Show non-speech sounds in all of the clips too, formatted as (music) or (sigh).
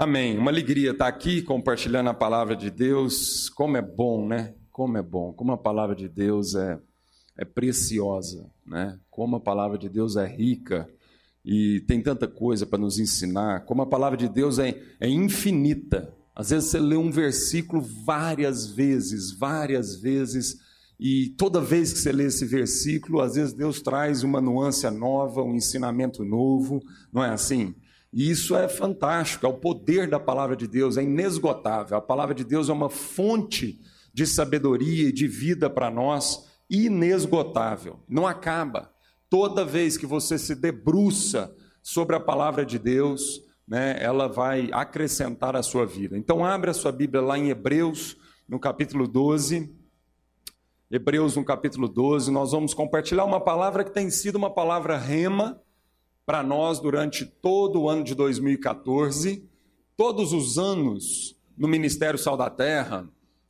Amém. Uma alegria estar aqui compartilhando a palavra de Deus. Como é bom, né? Como é bom. Como a palavra de Deus é, é preciosa, né? Como a palavra de Deus é rica e tem tanta coisa para nos ensinar. Como a palavra de Deus é, é infinita. Às vezes você lê um versículo várias vezes, várias vezes, e toda vez que você lê esse versículo, às vezes Deus traz uma nuance nova, um ensinamento novo, não é assim? E isso é fantástico, é o poder da palavra de Deus, é inesgotável. A palavra de Deus é uma fonte de sabedoria e de vida para nós, inesgotável, não acaba. Toda vez que você se debruça sobre a palavra de Deus, né, ela vai acrescentar a sua vida. Então, abre a sua Bíblia lá em Hebreus, no capítulo 12. Hebreus, no capítulo 12, nós vamos compartilhar uma palavra que tem sido uma palavra rema para nós durante todo o ano de 2014. Todos os anos no Ministério Sal da Terra,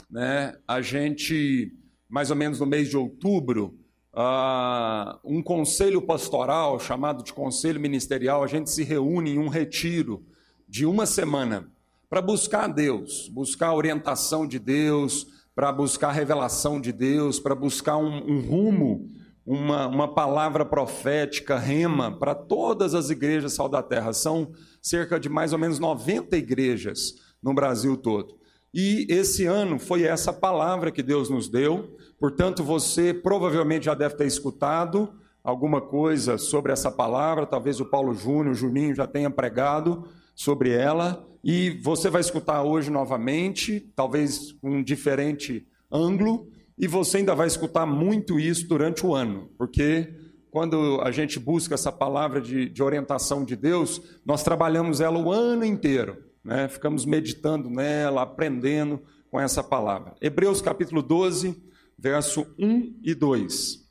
né, a gente, mais ou menos no mês de outubro, uh, um conselho pastoral chamado de Conselho Ministerial, a gente se reúne em um retiro de uma semana para buscar Deus, buscar a orientação de Deus, para buscar a revelação de Deus, para buscar um, um rumo uma, uma palavra profética, rema, para todas as igrejas sal da terra. São cerca de mais ou menos 90 igrejas no Brasil todo. E esse ano foi essa palavra que Deus nos deu, portanto, você provavelmente já deve ter escutado alguma coisa sobre essa palavra, talvez o Paulo Júnior, o Juninho já tenha pregado sobre ela, e você vai escutar hoje novamente, talvez com um diferente ângulo, e você ainda vai escutar muito isso durante o ano, porque quando a gente busca essa palavra de, de orientação de Deus, nós trabalhamos ela o ano inteiro, né? ficamos meditando nela, aprendendo com essa palavra. Hebreus capítulo 12, verso 1 e 2.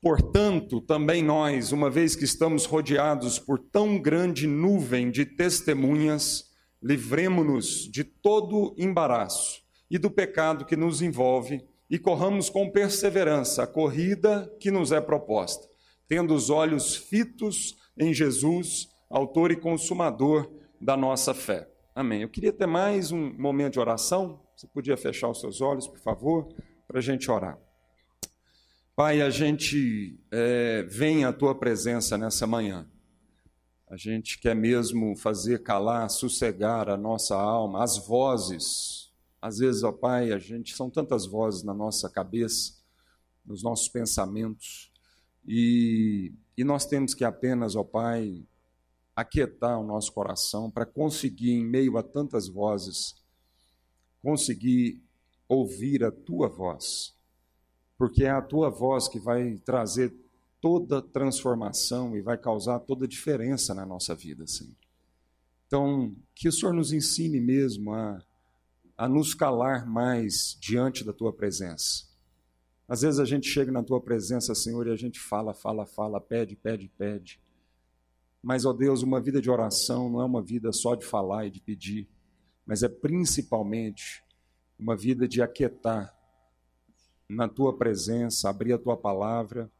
Portanto, também nós, uma vez que estamos rodeados por tão grande nuvem de testemunhas, livremo-nos de todo embaraço e do pecado que nos envolve e corramos com perseverança a corrida que nos é proposta, tendo os olhos fitos em Jesus, autor e consumador da nossa fé. Amém. Eu queria ter mais um momento de oração. Você podia fechar os seus olhos, por favor, para a gente orar. Pai, a gente é, vem à tua presença nessa manhã. A gente quer mesmo fazer calar, sossegar a nossa alma, as vozes às vezes, ó Pai, a gente são tantas vozes na nossa cabeça, nos nossos pensamentos, e, e nós temos que apenas, ó Pai, aquietar o nosso coração para conseguir, em meio a tantas vozes, conseguir ouvir a tua voz, porque é a tua voz que vai trazer toda transformação e vai causar toda diferença na nossa vida, Senhor. Então, que o Senhor nos ensine mesmo a a nos calar mais diante da tua presença. Às vezes a gente chega na tua presença, Senhor, e a gente fala, fala, fala, pede, pede, pede. Mas, ó Deus, uma vida de oração não é uma vida só de falar e de pedir, mas é principalmente uma vida de aquietar na tua presença, abrir a tua palavra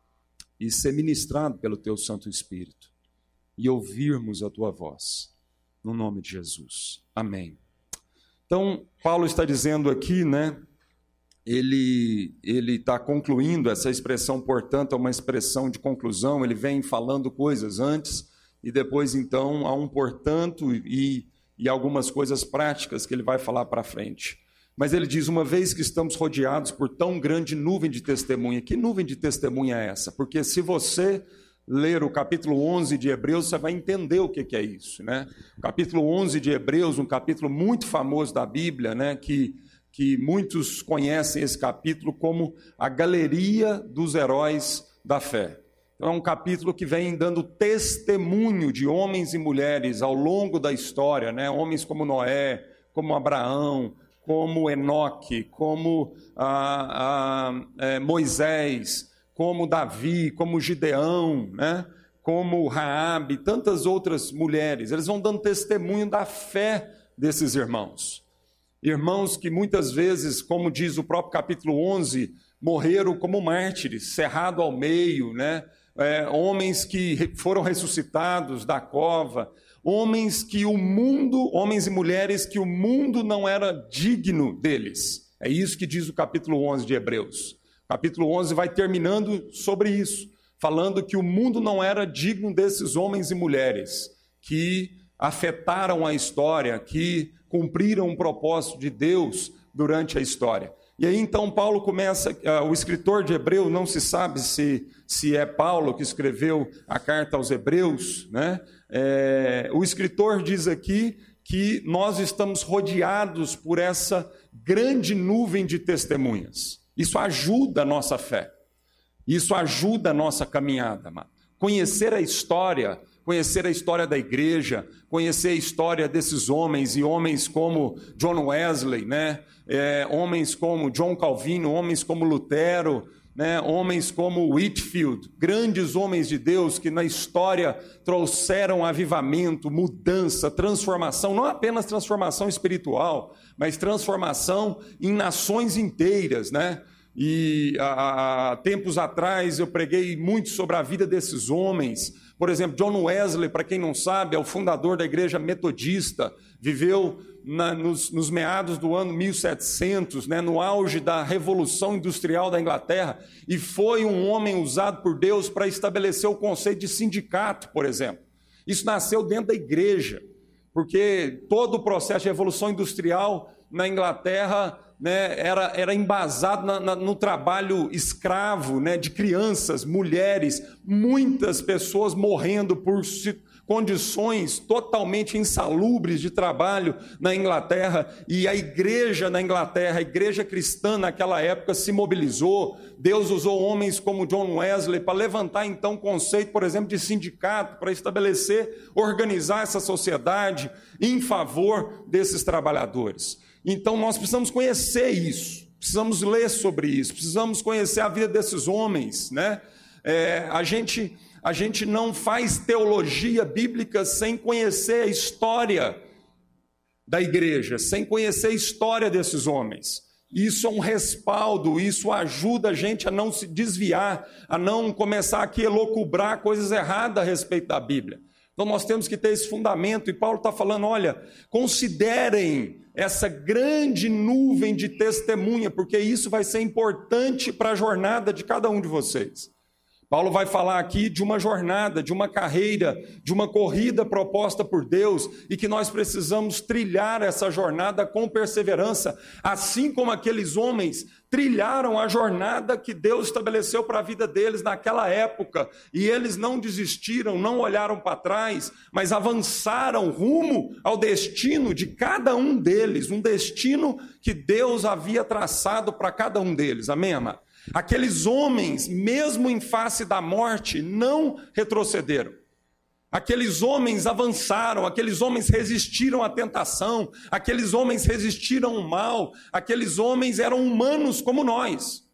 e ser ministrado pelo teu Santo Espírito e ouvirmos a tua voz. No nome de Jesus. Amém. Então, Paulo está dizendo aqui, né? Ele ele está concluindo essa expressão, portanto, é uma expressão de conclusão. Ele vem falando coisas antes e depois, então, há um portanto e, e algumas coisas práticas que ele vai falar para frente. Mas ele diz: uma vez que estamos rodeados por tão grande nuvem de testemunha, que nuvem de testemunha é essa? Porque se você ler o capítulo 11 de Hebreus, você vai entender o que é isso. Né? O capítulo 11 de Hebreus, um capítulo muito famoso da Bíblia, né? que, que muitos conhecem esse capítulo como a galeria dos heróis da fé. Então, é um capítulo que vem dando testemunho de homens e mulheres ao longo da história, né? homens como Noé, como Abraão, como Enoque, como ah, ah, é, Moisés, como Davi, como Gideão, né? como Raabe, tantas outras mulheres. Eles vão dando testemunho da fé desses irmãos. Irmãos que muitas vezes, como diz o próprio capítulo 11, morreram como mártires, cerrado ao meio, né? É, homens que foram ressuscitados da cova, homens que o mundo, homens e mulheres que o mundo não era digno deles. É isso que diz o capítulo 11 de Hebreus. Capítulo 11 vai terminando sobre isso, falando que o mundo não era digno desses homens e mulheres que afetaram a história, que cumpriram o propósito de Deus durante a história. E aí então Paulo começa, uh, o escritor de Hebreu, não se sabe se, se é Paulo que escreveu a carta aos Hebreus, né? É, o escritor diz aqui que nós estamos rodeados por essa grande nuvem de testemunhas. Isso ajuda a nossa fé, isso ajuda a nossa caminhada. Conhecer a história conhecer a história da igreja, conhecer a história desses homens e homens como John Wesley, né? É, homens como John Calvino, homens como Lutero, né? homens como Whitfield, grandes homens de Deus que na história trouxeram avivamento, mudança, transformação, não apenas transformação espiritual, mas transformação em nações inteiras, né? E há, tempos atrás eu preguei muito sobre a vida desses homens, por exemplo, John Wesley, para quem não sabe, é o fundador da igreja metodista, viveu na, nos, nos, meados do ano 1700, né, no auge da Revolução Industrial da Inglaterra, e foi um homem usado por Deus para estabelecer o conceito de sindicato, por exemplo. Isso nasceu dentro da igreja, porque todo o processo de Revolução Industrial na Inglaterra né, era, era embasado na, na, no trabalho escravo né, de crianças, mulheres, muitas pessoas morrendo por condições totalmente insalubres de trabalho na Inglaterra, e a igreja na Inglaterra, a igreja cristã naquela época se mobilizou. Deus usou homens como John Wesley para levantar então o conceito, por exemplo, de sindicato, para estabelecer, organizar essa sociedade em favor desses trabalhadores. Então nós precisamos conhecer isso, precisamos ler sobre isso, precisamos conhecer a vida desses homens, né? É, a gente a gente não faz teologia bíblica sem conhecer a história da igreja, sem conhecer a história desses homens. Isso é um respaldo, isso ajuda a gente a não se desviar, a não começar aqui a elocubrar coisas erradas a respeito da Bíblia. Então nós temos que ter esse fundamento, e Paulo está falando: olha, considerem essa grande nuvem de testemunha, porque isso vai ser importante para a jornada de cada um de vocês. Paulo vai falar aqui de uma jornada, de uma carreira, de uma corrida proposta por Deus e que nós precisamos trilhar essa jornada com perseverança, assim como aqueles homens trilharam a jornada que Deus estabeleceu para a vida deles naquela época e eles não desistiram, não olharam para trás, mas avançaram rumo ao destino de cada um deles, um destino que Deus havia traçado para cada um deles. Amém, amado? Aqueles homens, mesmo em face da morte, não retrocederam. Aqueles homens avançaram, aqueles homens resistiram à tentação, aqueles homens resistiram ao mal, aqueles homens eram humanos como nós.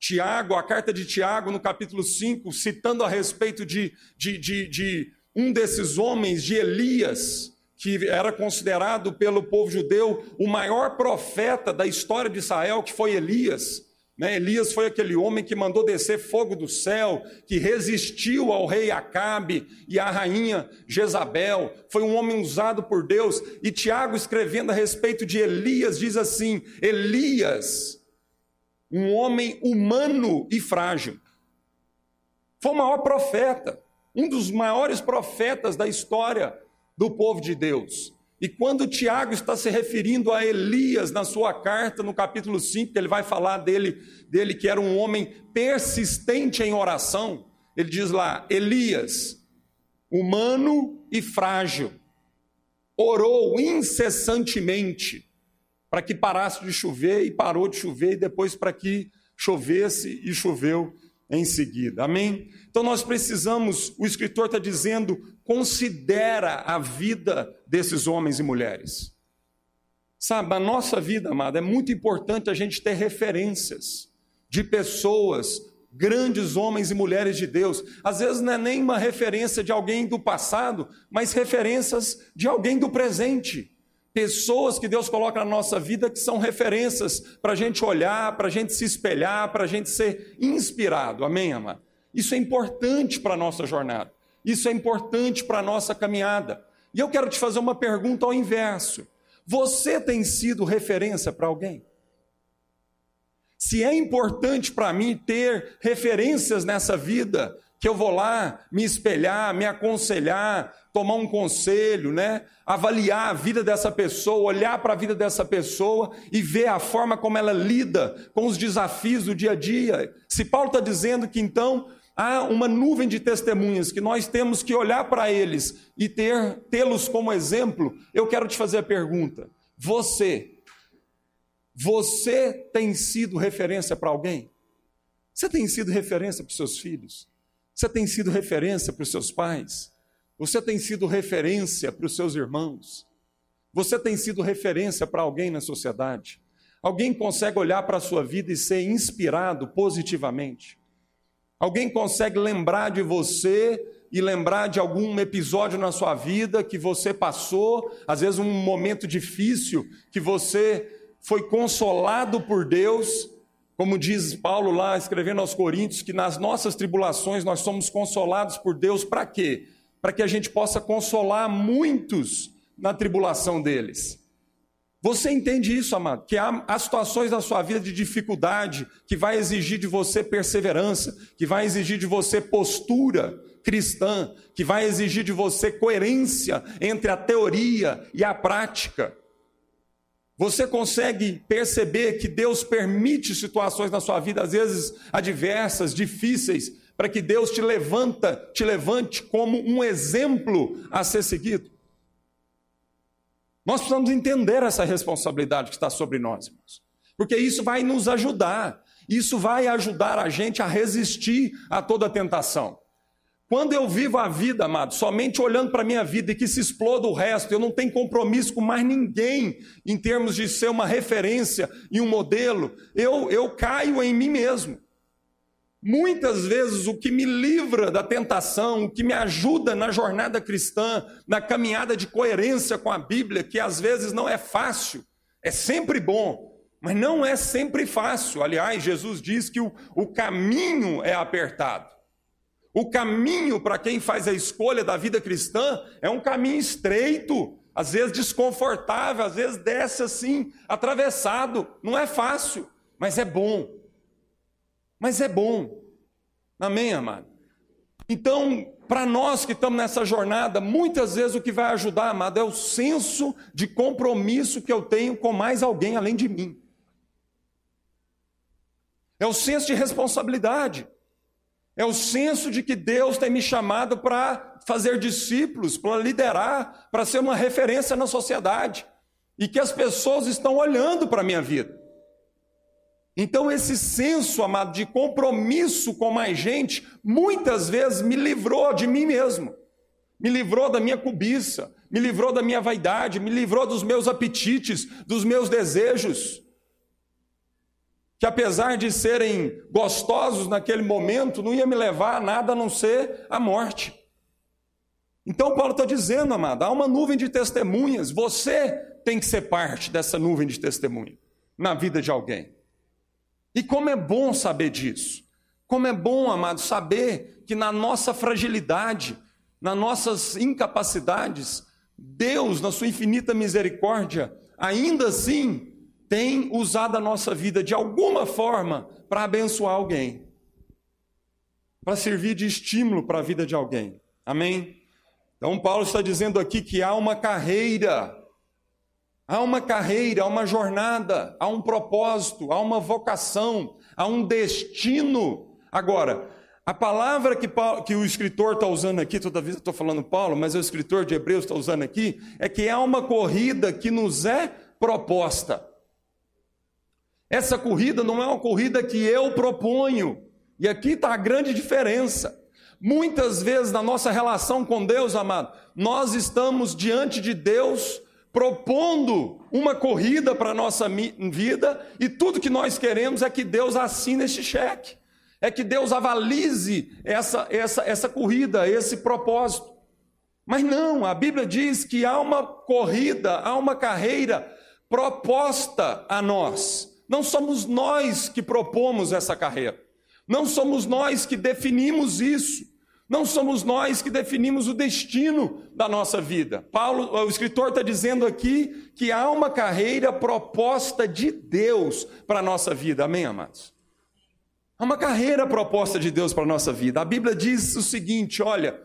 Tiago, a carta de Tiago, no capítulo 5, citando a respeito de, de, de, de um desses homens, de Elias, que era considerado pelo povo judeu o maior profeta da história de Israel, que foi Elias. Né? Elias foi aquele homem que mandou descer fogo do céu, que resistiu ao rei Acabe e à rainha Jezabel. Foi um homem usado por Deus. E Tiago, escrevendo a respeito de Elias, diz assim: Elias, um homem humano e frágil, foi o maior profeta, um dos maiores profetas da história do povo de Deus. E quando Tiago está se referindo a Elias na sua carta, no capítulo 5, ele vai falar dele, dele que era um homem persistente em oração, ele diz lá: Elias, humano e frágil, orou incessantemente para que parasse de chover e parou de chover, e depois para que chovesse e choveu em seguida. Amém? Então nós precisamos, o escritor está dizendo, considera a vida desses homens e mulheres. Sabe, a nossa vida, amada, é muito importante a gente ter referências de pessoas, grandes homens e mulheres de Deus. Às vezes não é nem uma referência de alguém do passado, mas referências de alguém do presente. Pessoas que Deus coloca na nossa vida que são referências para a gente olhar, para a gente se espelhar, para a gente ser inspirado. Amém, amado? Isso é importante para a nossa jornada. Isso é importante para a nossa caminhada. E eu quero te fazer uma pergunta ao inverso: você tem sido referência para alguém? Se é importante para mim ter referências nessa vida, que eu vou lá me espelhar, me aconselhar, tomar um conselho, né? Avaliar a vida dessa pessoa, olhar para a vida dessa pessoa e ver a forma como ela lida com os desafios do dia a dia. Se Paulo está dizendo que então há uma nuvem de testemunhas que nós temos que olhar para eles e ter tê-los como exemplo, eu quero te fazer a pergunta: você você tem sido referência para alguém? Você tem sido referência para os seus filhos? Você tem sido referência para os seus pais? Você tem sido referência para os seus irmãos? Você tem sido referência para alguém na sociedade? Alguém consegue olhar para a sua vida e ser inspirado positivamente? Alguém consegue lembrar de você e lembrar de algum episódio na sua vida que você passou, às vezes um momento difícil, que você foi consolado por Deus, como diz Paulo lá escrevendo aos Coríntios, que nas nossas tribulações nós somos consolados por Deus para quê? Para que a gente possa consolar muitos na tribulação deles. Você entende isso, amado? Que há, há, situações na sua vida de dificuldade que vai exigir de você perseverança, que vai exigir de você postura cristã, que vai exigir de você coerência entre a teoria e a prática. Você consegue perceber que Deus permite situações na sua vida, às vezes adversas, difíceis, para que Deus te levanta, te levante como um exemplo a ser seguido? Nós precisamos entender essa responsabilidade que está sobre nós, irmãos. Porque isso vai nos ajudar. Isso vai ajudar a gente a resistir a toda tentação. Quando eu vivo a vida, amado, somente olhando para a minha vida e que se exploda o resto, eu não tenho compromisso com mais ninguém em termos de ser uma referência e um modelo, eu, eu caio em mim mesmo. Muitas vezes o que me livra da tentação, o que me ajuda na jornada cristã, na caminhada de coerência com a Bíblia, que às vezes não é fácil, é sempre bom, mas não é sempre fácil. Aliás, Jesus diz que o, o caminho é apertado. O caminho para quem faz a escolha da vida cristã é um caminho estreito, às vezes desconfortável, às vezes desce assim, atravessado. Não é fácil, mas é bom mas é bom. Amém, amado? Então, para nós que estamos nessa jornada, muitas vezes o que vai ajudar, amado, é o senso de compromisso que eu tenho com mais alguém além de mim. É o senso de responsabilidade. É o senso de que Deus tem me chamado para fazer discípulos, para liderar, para ser uma referência na sociedade. E que as pessoas estão olhando para a minha vida. Então, esse senso, amado, de compromisso com mais gente, muitas vezes me livrou de mim mesmo, me livrou da minha cobiça, me livrou da minha vaidade, me livrou dos meus apetites, dos meus desejos, que apesar de serem gostosos naquele momento, não ia me levar a nada a não ser a morte. Então, Paulo está dizendo, amado, há uma nuvem de testemunhas, você tem que ser parte dessa nuvem de testemunha na vida de alguém. E como é bom saber disso. Como é bom, amado, saber que na nossa fragilidade, nas nossas incapacidades, Deus, na sua infinita misericórdia, ainda assim tem usado a nossa vida de alguma forma para abençoar alguém, para servir de estímulo para a vida de alguém. Amém? Então, Paulo está dizendo aqui que há uma carreira Há uma carreira, há uma jornada, há um propósito, há uma vocação, há um destino. Agora, a palavra que, Paulo, que o escritor está usando aqui, toda vez eu estou falando Paulo, mas o escritor de Hebreus está usando aqui, é que há uma corrida que nos é proposta. Essa corrida não é uma corrida que eu proponho, e aqui está a grande diferença. Muitas vezes na nossa relação com Deus, amado, nós estamos diante de Deus propondo uma corrida para a nossa vida e tudo que nós queremos é que Deus assine este cheque, é que Deus avalize essa, essa, essa corrida, esse propósito. Mas não, a Bíblia diz que há uma corrida, há uma carreira proposta a nós. Não somos nós que propomos essa carreira, não somos nós que definimos isso. Não somos nós que definimos o destino da nossa vida. Paulo, o escritor está dizendo aqui que há uma carreira proposta de Deus para a nossa vida. Amém, amados? Há uma carreira proposta de Deus para a nossa vida. A Bíblia diz o seguinte: olha,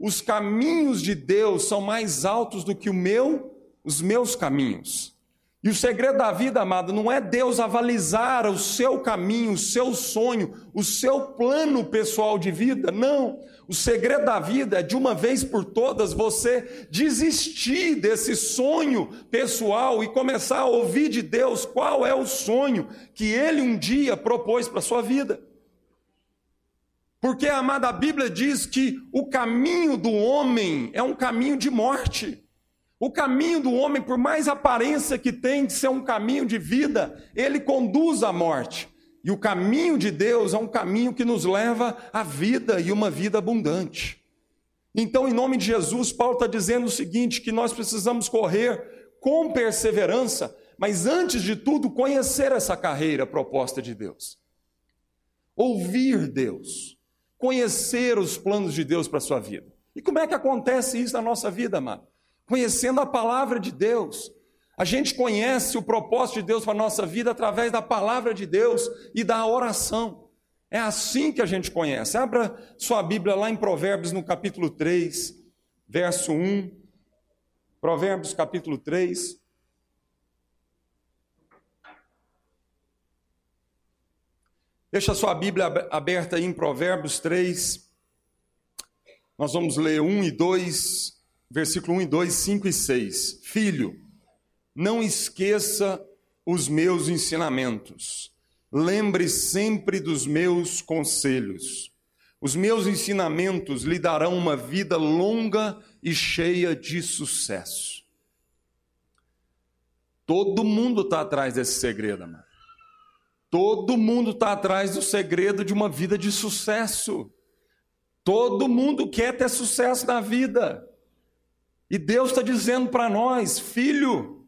os caminhos de Deus são mais altos do que o meu, os meus caminhos. E o segredo da vida, amado, não é Deus avalizar o seu caminho, o seu sonho, o seu plano pessoal de vida, não. O segredo da vida é de uma vez por todas você desistir desse sonho pessoal e começar a ouvir de Deus qual é o sonho que ele um dia propôs para a sua vida. Porque, amada, a Bíblia diz que o caminho do homem é um caminho de morte. O caminho do homem, por mais aparência que tem de ser um caminho de vida, ele conduz à morte. E o caminho de Deus é um caminho que nos leva à vida e uma vida abundante. Então, em nome de Jesus, Paulo está dizendo o seguinte: que nós precisamos correr com perseverança, mas antes de tudo, conhecer essa carreira proposta de Deus. Ouvir Deus, conhecer os planos de Deus para a sua vida. E como é que acontece isso na nossa vida, amado? Conhecendo a palavra de Deus. A gente conhece o propósito de Deus para a nossa vida através da palavra de Deus e da oração. É assim que a gente conhece. Abra sua Bíblia lá em Provérbios, no capítulo 3, verso 1. Provérbios, capítulo 3. Deixa sua Bíblia aberta aí em Provérbios 3. Nós vamos ler 1 e 2 versículo 1 e 2, 5 e 6. Filho, não esqueça os meus ensinamentos. Lembre sempre dos meus conselhos. Os meus ensinamentos lhe darão uma vida longa e cheia de sucesso. Todo mundo está atrás desse segredo, amado. Todo mundo está atrás do segredo de uma vida de sucesso. Todo mundo quer ter sucesso na vida. E Deus está dizendo para nós, filho,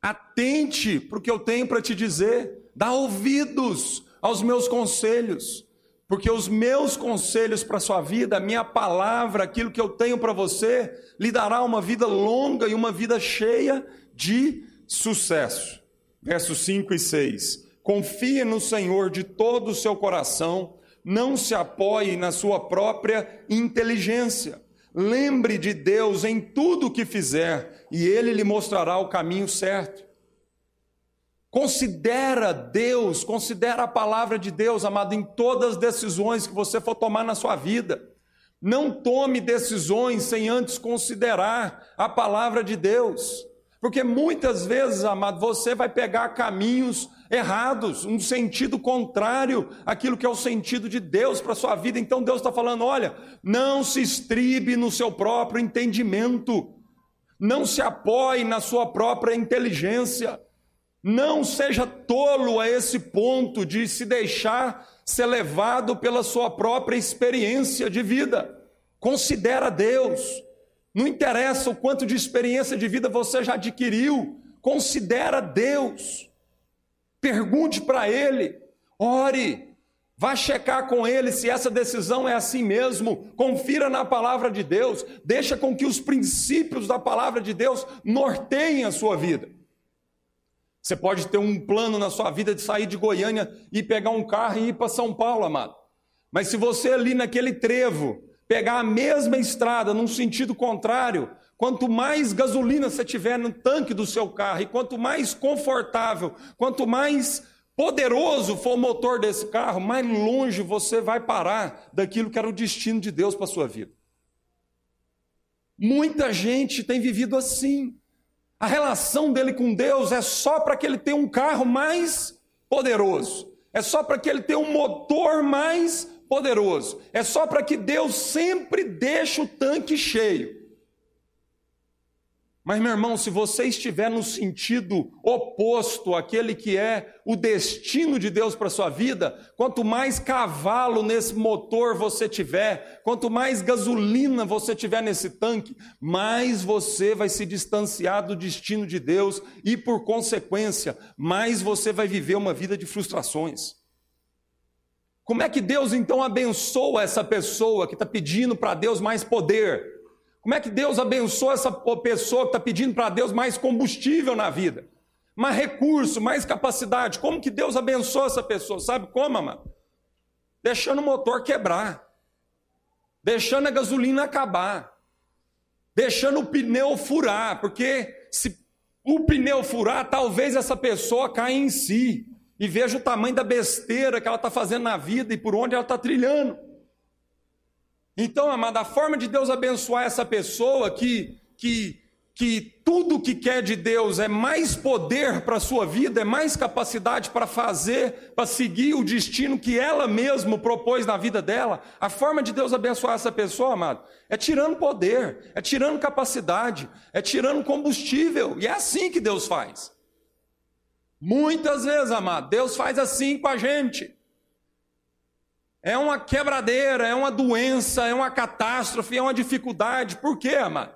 atente para o que eu tenho para te dizer, dá ouvidos aos meus conselhos, porque os meus conselhos para a sua vida, a minha palavra, aquilo que eu tenho para você, lhe dará uma vida longa e uma vida cheia de sucesso. Versos 5 e 6. Confie no Senhor de todo o seu coração, não se apoie na sua própria inteligência Lembre de Deus em tudo o que fizer, e Ele lhe mostrará o caminho certo. Considera Deus, considera a palavra de Deus, amado, em todas as decisões que você for tomar na sua vida. Não tome decisões sem antes considerar a palavra de Deus. Porque muitas vezes, amado, você vai pegar caminhos errados, um sentido contrário àquilo que é o sentido de Deus para a sua vida. Então Deus está falando: olha, não se estribe no seu próprio entendimento, não se apoie na sua própria inteligência, não seja tolo a esse ponto de se deixar ser levado pela sua própria experiência de vida. Considera Deus. Não interessa o quanto de experiência de vida você já adquiriu, considera Deus. Pergunte para ele, ore, vá checar com ele se essa decisão é assim mesmo. Confira na palavra de Deus, deixa com que os princípios da palavra de Deus norteiem a sua vida. Você pode ter um plano na sua vida de sair de Goiânia e pegar um carro e ir para São Paulo, amado. Mas se você ali naquele trevo pegar a mesma estrada num sentido contrário, Quanto mais gasolina você tiver no tanque do seu carro, e quanto mais confortável, quanto mais poderoso for o motor desse carro, mais longe você vai parar daquilo que era o destino de Deus para a sua vida. Muita gente tem vivido assim. A relação dele com Deus é só para que ele tenha um carro mais poderoso, é só para que ele tenha um motor mais poderoso, é só para que Deus sempre deixe o tanque cheio. Mas, meu irmão, se você estiver no sentido oposto àquele que é o destino de Deus para a sua vida, quanto mais cavalo nesse motor você tiver, quanto mais gasolina você tiver nesse tanque, mais você vai se distanciar do destino de Deus e, por consequência, mais você vai viver uma vida de frustrações. Como é que Deus então abençoa essa pessoa que está pedindo para Deus mais poder? Como é que Deus abençoa essa pessoa que está pedindo para Deus mais combustível na vida? Mais recurso, mais capacidade. Como que Deus abençoa essa pessoa? Sabe como, amado? Deixando o motor quebrar. Deixando a gasolina acabar. Deixando o pneu furar. Porque se o pneu furar, talvez essa pessoa caia em si. E veja o tamanho da besteira que ela está fazendo na vida e por onde ela está trilhando. Então, amada, a forma de Deus abençoar essa pessoa que, que, que tudo que quer de Deus é mais poder para a sua vida, é mais capacidade para fazer, para seguir o destino que ela mesma propôs na vida dela. A forma de Deus abençoar essa pessoa, amado, é tirando poder, é tirando capacidade, é tirando combustível. E é assim que Deus faz. Muitas vezes, amado, Deus faz assim com a gente. É uma quebradeira, é uma doença, é uma catástrofe, é uma dificuldade. Por quê, amado?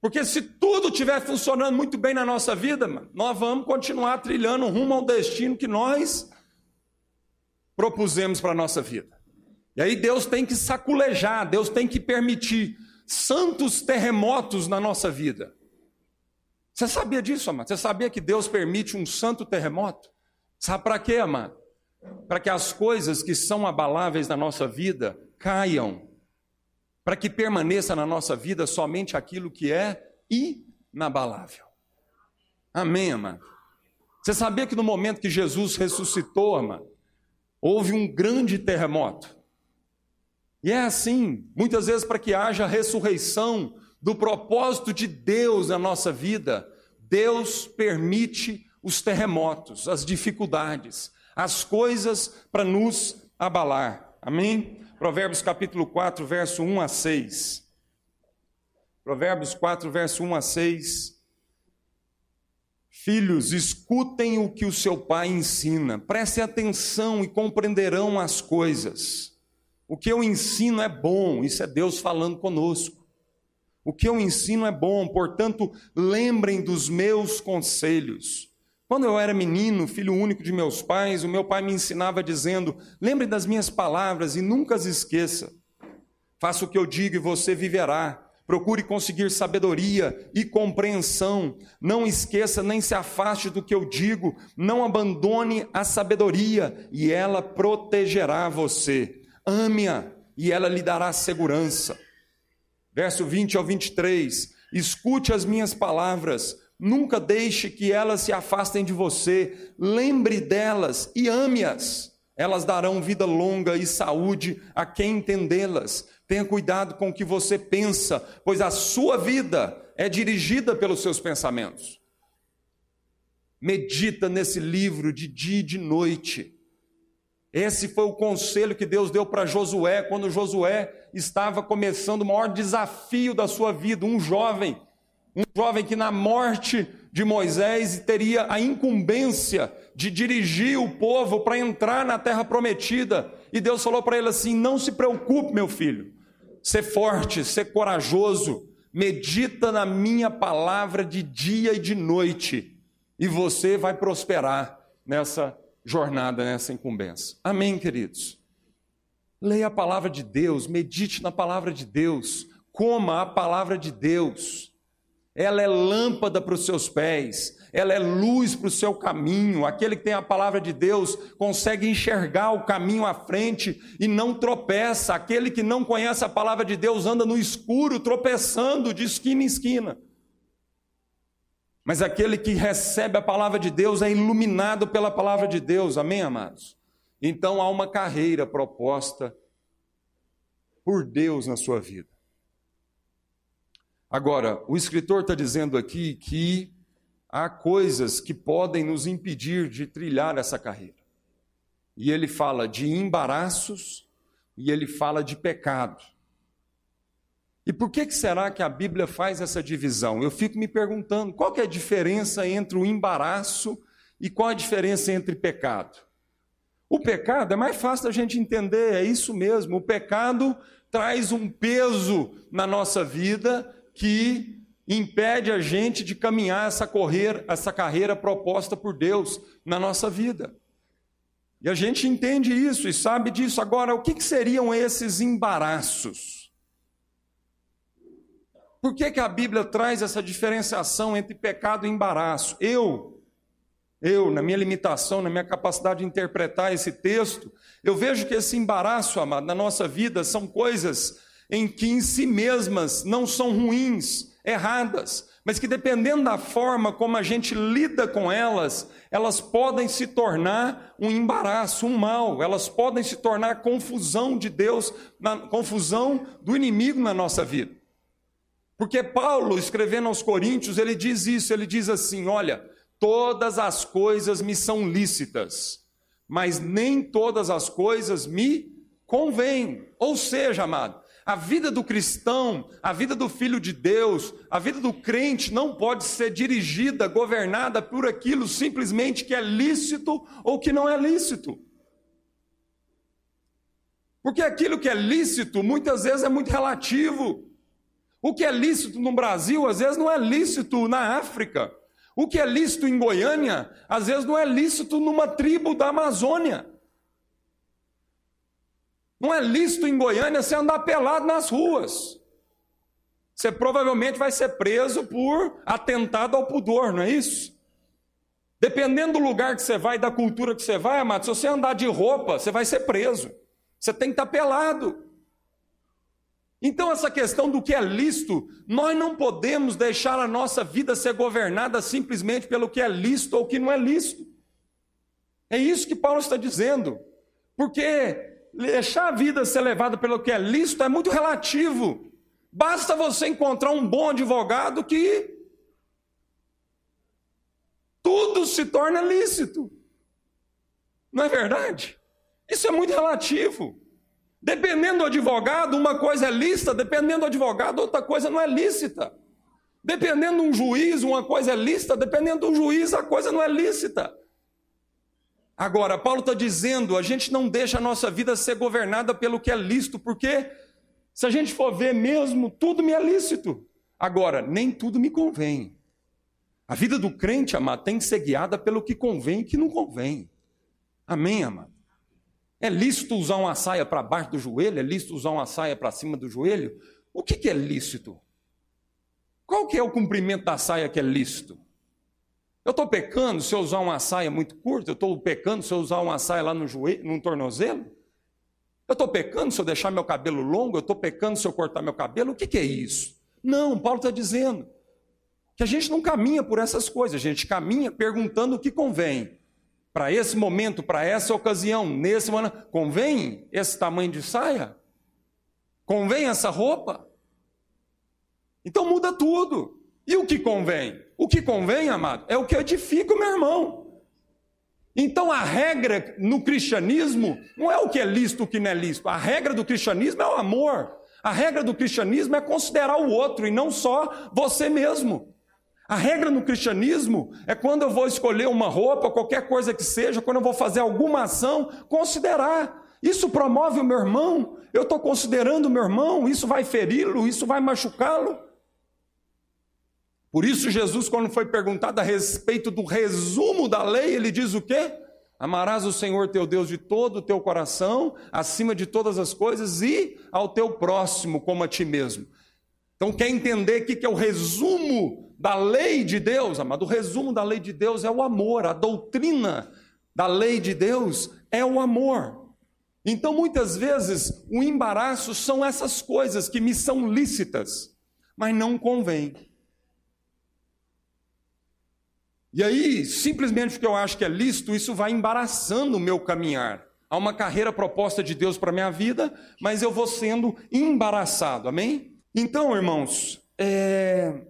Porque se tudo estiver funcionando muito bem na nossa vida, mano, nós vamos continuar trilhando rumo ao destino que nós propusemos para a nossa vida. E aí Deus tem que saculejar, Deus tem que permitir santos terremotos na nossa vida. Você sabia disso, amado? Você sabia que Deus permite um santo terremoto? Sabe para quê, amado? Para que as coisas que são abaláveis na nossa vida caiam, para que permaneça na nossa vida somente aquilo que é inabalável. Amém, amado? Você sabia que no momento que Jesus ressuscitou, amado, houve um grande terremoto? E é assim, muitas vezes, para que haja ressurreição do propósito de Deus na nossa vida, Deus permite os terremotos, as dificuldades, as coisas para nos abalar. Amém? Provérbios capítulo 4, verso 1 a 6. Provérbios 4, verso 1 a 6. Filhos, escutem o que o seu pai ensina, prestem atenção e compreenderão as coisas. O que eu ensino é bom, isso é Deus falando conosco. O que eu ensino é bom, portanto, lembrem dos meus conselhos. Quando eu era menino, filho único de meus pais, o meu pai me ensinava dizendo: lembre das minhas palavras e nunca as esqueça. Faça o que eu digo e você viverá. Procure conseguir sabedoria e compreensão. Não esqueça nem se afaste do que eu digo. Não abandone a sabedoria e ela protegerá você. Ame-a e ela lhe dará segurança. Verso 20 ao 23. Escute as minhas palavras Nunca deixe que elas se afastem de você. Lembre delas e ame-as. Elas darão vida longa e saúde a quem entendê-las. Tenha cuidado com o que você pensa, pois a sua vida é dirigida pelos seus pensamentos. Medita nesse livro de dia e de noite. Esse foi o conselho que Deus deu para Josué quando Josué estava começando o maior desafio da sua vida, um jovem um jovem que na morte de Moisés teria a incumbência de dirigir o povo para entrar na terra prometida. E Deus falou para ele assim: Não se preocupe, meu filho, ser forte, ser corajoso, medita na minha palavra de dia e de noite, e você vai prosperar nessa jornada, nessa incumbência. Amém, queridos? Leia a palavra de Deus, medite na palavra de Deus, coma a palavra de Deus ela é lâmpada para os seus pés, ela é luz para o seu caminho. Aquele que tem a palavra de Deus consegue enxergar o caminho à frente e não tropeça. Aquele que não conhece a palavra de Deus anda no escuro, tropeçando de esquina em esquina. Mas aquele que recebe a palavra de Deus é iluminado pela palavra de Deus, amém, amados? Então há uma carreira proposta por Deus na sua vida. Agora, o escritor está dizendo aqui que há coisas que podem nos impedir de trilhar essa carreira. E ele fala de embaraços e ele fala de pecado. E por que, que será que a Bíblia faz essa divisão? Eu fico me perguntando qual é a diferença entre o embaraço e qual a diferença entre pecado. O pecado é mais fácil da gente entender, é isso mesmo. O pecado traz um peso na nossa vida que impede a gente de caminhar essa, correr, essa carreira proposta por Deus na nossa vida. E a gente entende isso e sabe disso. Agora, o que, que seriam esses embaraços? Por que, que a Bíblia traz essa diferenciação entre pecado e embaraço? Eu, eu, na minha limitação, na minha capacidade de interpretar esse texto, eu vejo que esse embaraço, amado, na nossa vida são coisas em que em si mesmas não são ruins, erradas, mas que dependendo da forma como a gente lida com elas, elas podem se tornar um embaraço, um mal, elas podem se tornar confusão de Deus, na, confusão do inimigo na nossa vida. Porque Paulo, escrevendo aos Coríntios, ele diz isso, ele diz assim: olha, todas as coisas me são lícitas, mas nem todas as coisas me convêm. Ou seja, amado, a vida do cristão, a vida do filho de Deus, a vida do crente não pode ser dirigida, governada por aquilo simplesmente que é lícito ou que não é lícito. Porque aquilo que é lícito muitas vezes é muito relativo. O que é lícito no Brasil, às vezes não é lícito na África. O que é lícito em Goiânia, às vezes não é lícito numa tribo da Amazônia. Não é lícito em Goiânia você andar pelado nas ruas. Você provavelmente vai ser preso por atentado ao pudor, não é isso? Dependendo do lugar que você vai, da cultura que você vai, amado, se você andar de roupa, você vai ser preso. Você tem que estar pelado. Então, essa questão do que é lícito, nós não podemos deixar a nossa vida ser governada simplesmente pelo que é lícito ou que não é lícito. É isso que Paulo está dizendo. Porque deixar a vida ser levada pelo que é lícito é muito relativo. Basta você encontrar um bom advogado que tudo se torna lícito. Não é verdade? Isso é muito relativo. Dependendo do advogado, uma coisa é lícita, dependendo do advogado, outra coisa não é lícita. Dependendo de um juiz, uma coisa é lícita, dependendo de um juiz, a coisa não é lícita. Agora, Paulo está dizendo: a gente não deixa a nossa vida ser governada pelo que é lícito, porque se a gente for ver mesmo, tudo me é lícito. Agora, nem tudo me convém. A vida do crente, amado, tem que ser guiada pelo que convém e que não convém. Amém, amado? É lícito usar uma saia para baixo do joelho? É lícito usar uma saia para cima do joelho? O que, que é lícito? Qual que é o cumprimento da saia que é lícito? Eu estou pecando se eu usar uma saia muito curta? Eu estou pecando se eu usar uma saia lá no joelho, no tornozelo? Eu estou pecando se eu deixar meu cabelo longo? Eu estou pecando se eu cortar meu cabelo? O que, que é isso? Não, Paulo está dizendo que a gente não caminha por essas coisas, a gente caminha perguntando o que convém para esse momento, para essa ocasião, nesse momento, convém esse tamanho de saia? Convém essa roupa? Então muda tudo. E o que convém? O que convém, amado, é o que edifica o meu irmão. Então a regra no cristianismo não é o que é lícito, o que não é lícito. A regra do cristianismo é o amor. A regra do cristianismo é considerar o outro e não só você mesmo. A regra no cristianismo é quando eu vou escolher uma roupa, qualquer coisa que seja, quando eu vou fazer alguma ação, considerar. Isso promove o meu irmão, eu estou considerando o meu irmão, isso vai feri-lo, isso vai machucá-lo. Por isso, Jesus, quando foi perguntado a respeito do resumo da lei, ele diz o quê? Amarás o Senhor teu Deus de todo o teu coração, acima de todas as coisas, e ao teu próximo como a ti mesmo. Então, quer entender o que é o resumo da lei de Deus? Amado, o resumo da lei de Deus é o amor, a doutrina da lei de Deus é o amor. Então, muitas vezes, o embaraço são essas coisas que me são lícitas, mas não convém. E aí, simplesmente porque eu acho que é lícito, isso vai embaraçando o meu caminhar. Há uma carreira proposta de Deus para a minha vida, mas eu vou sendo embaraçado, amém? Então, irmãos, é...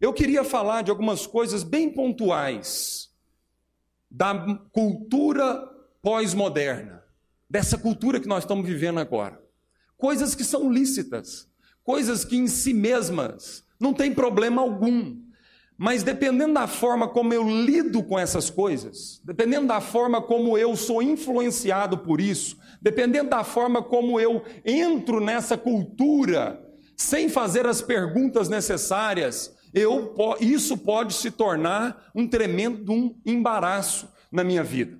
eu queria falar de algumas coisas bem pontuais da cultura pós-moderna, dessa cultura que nós estamos vivendo agora. Coisas que são lícitas, coisas que em si mesmas não tem problema algum. Mas dependendo da forma como eu lido com essas coisas, dependendo da forma como eu sou influenciado por isso, dependendo da forma como eu entro nessa cultura, sem fazer as perguntas necessárias, eu, isso pode se tornar um tremendo um embaraço na minha vida.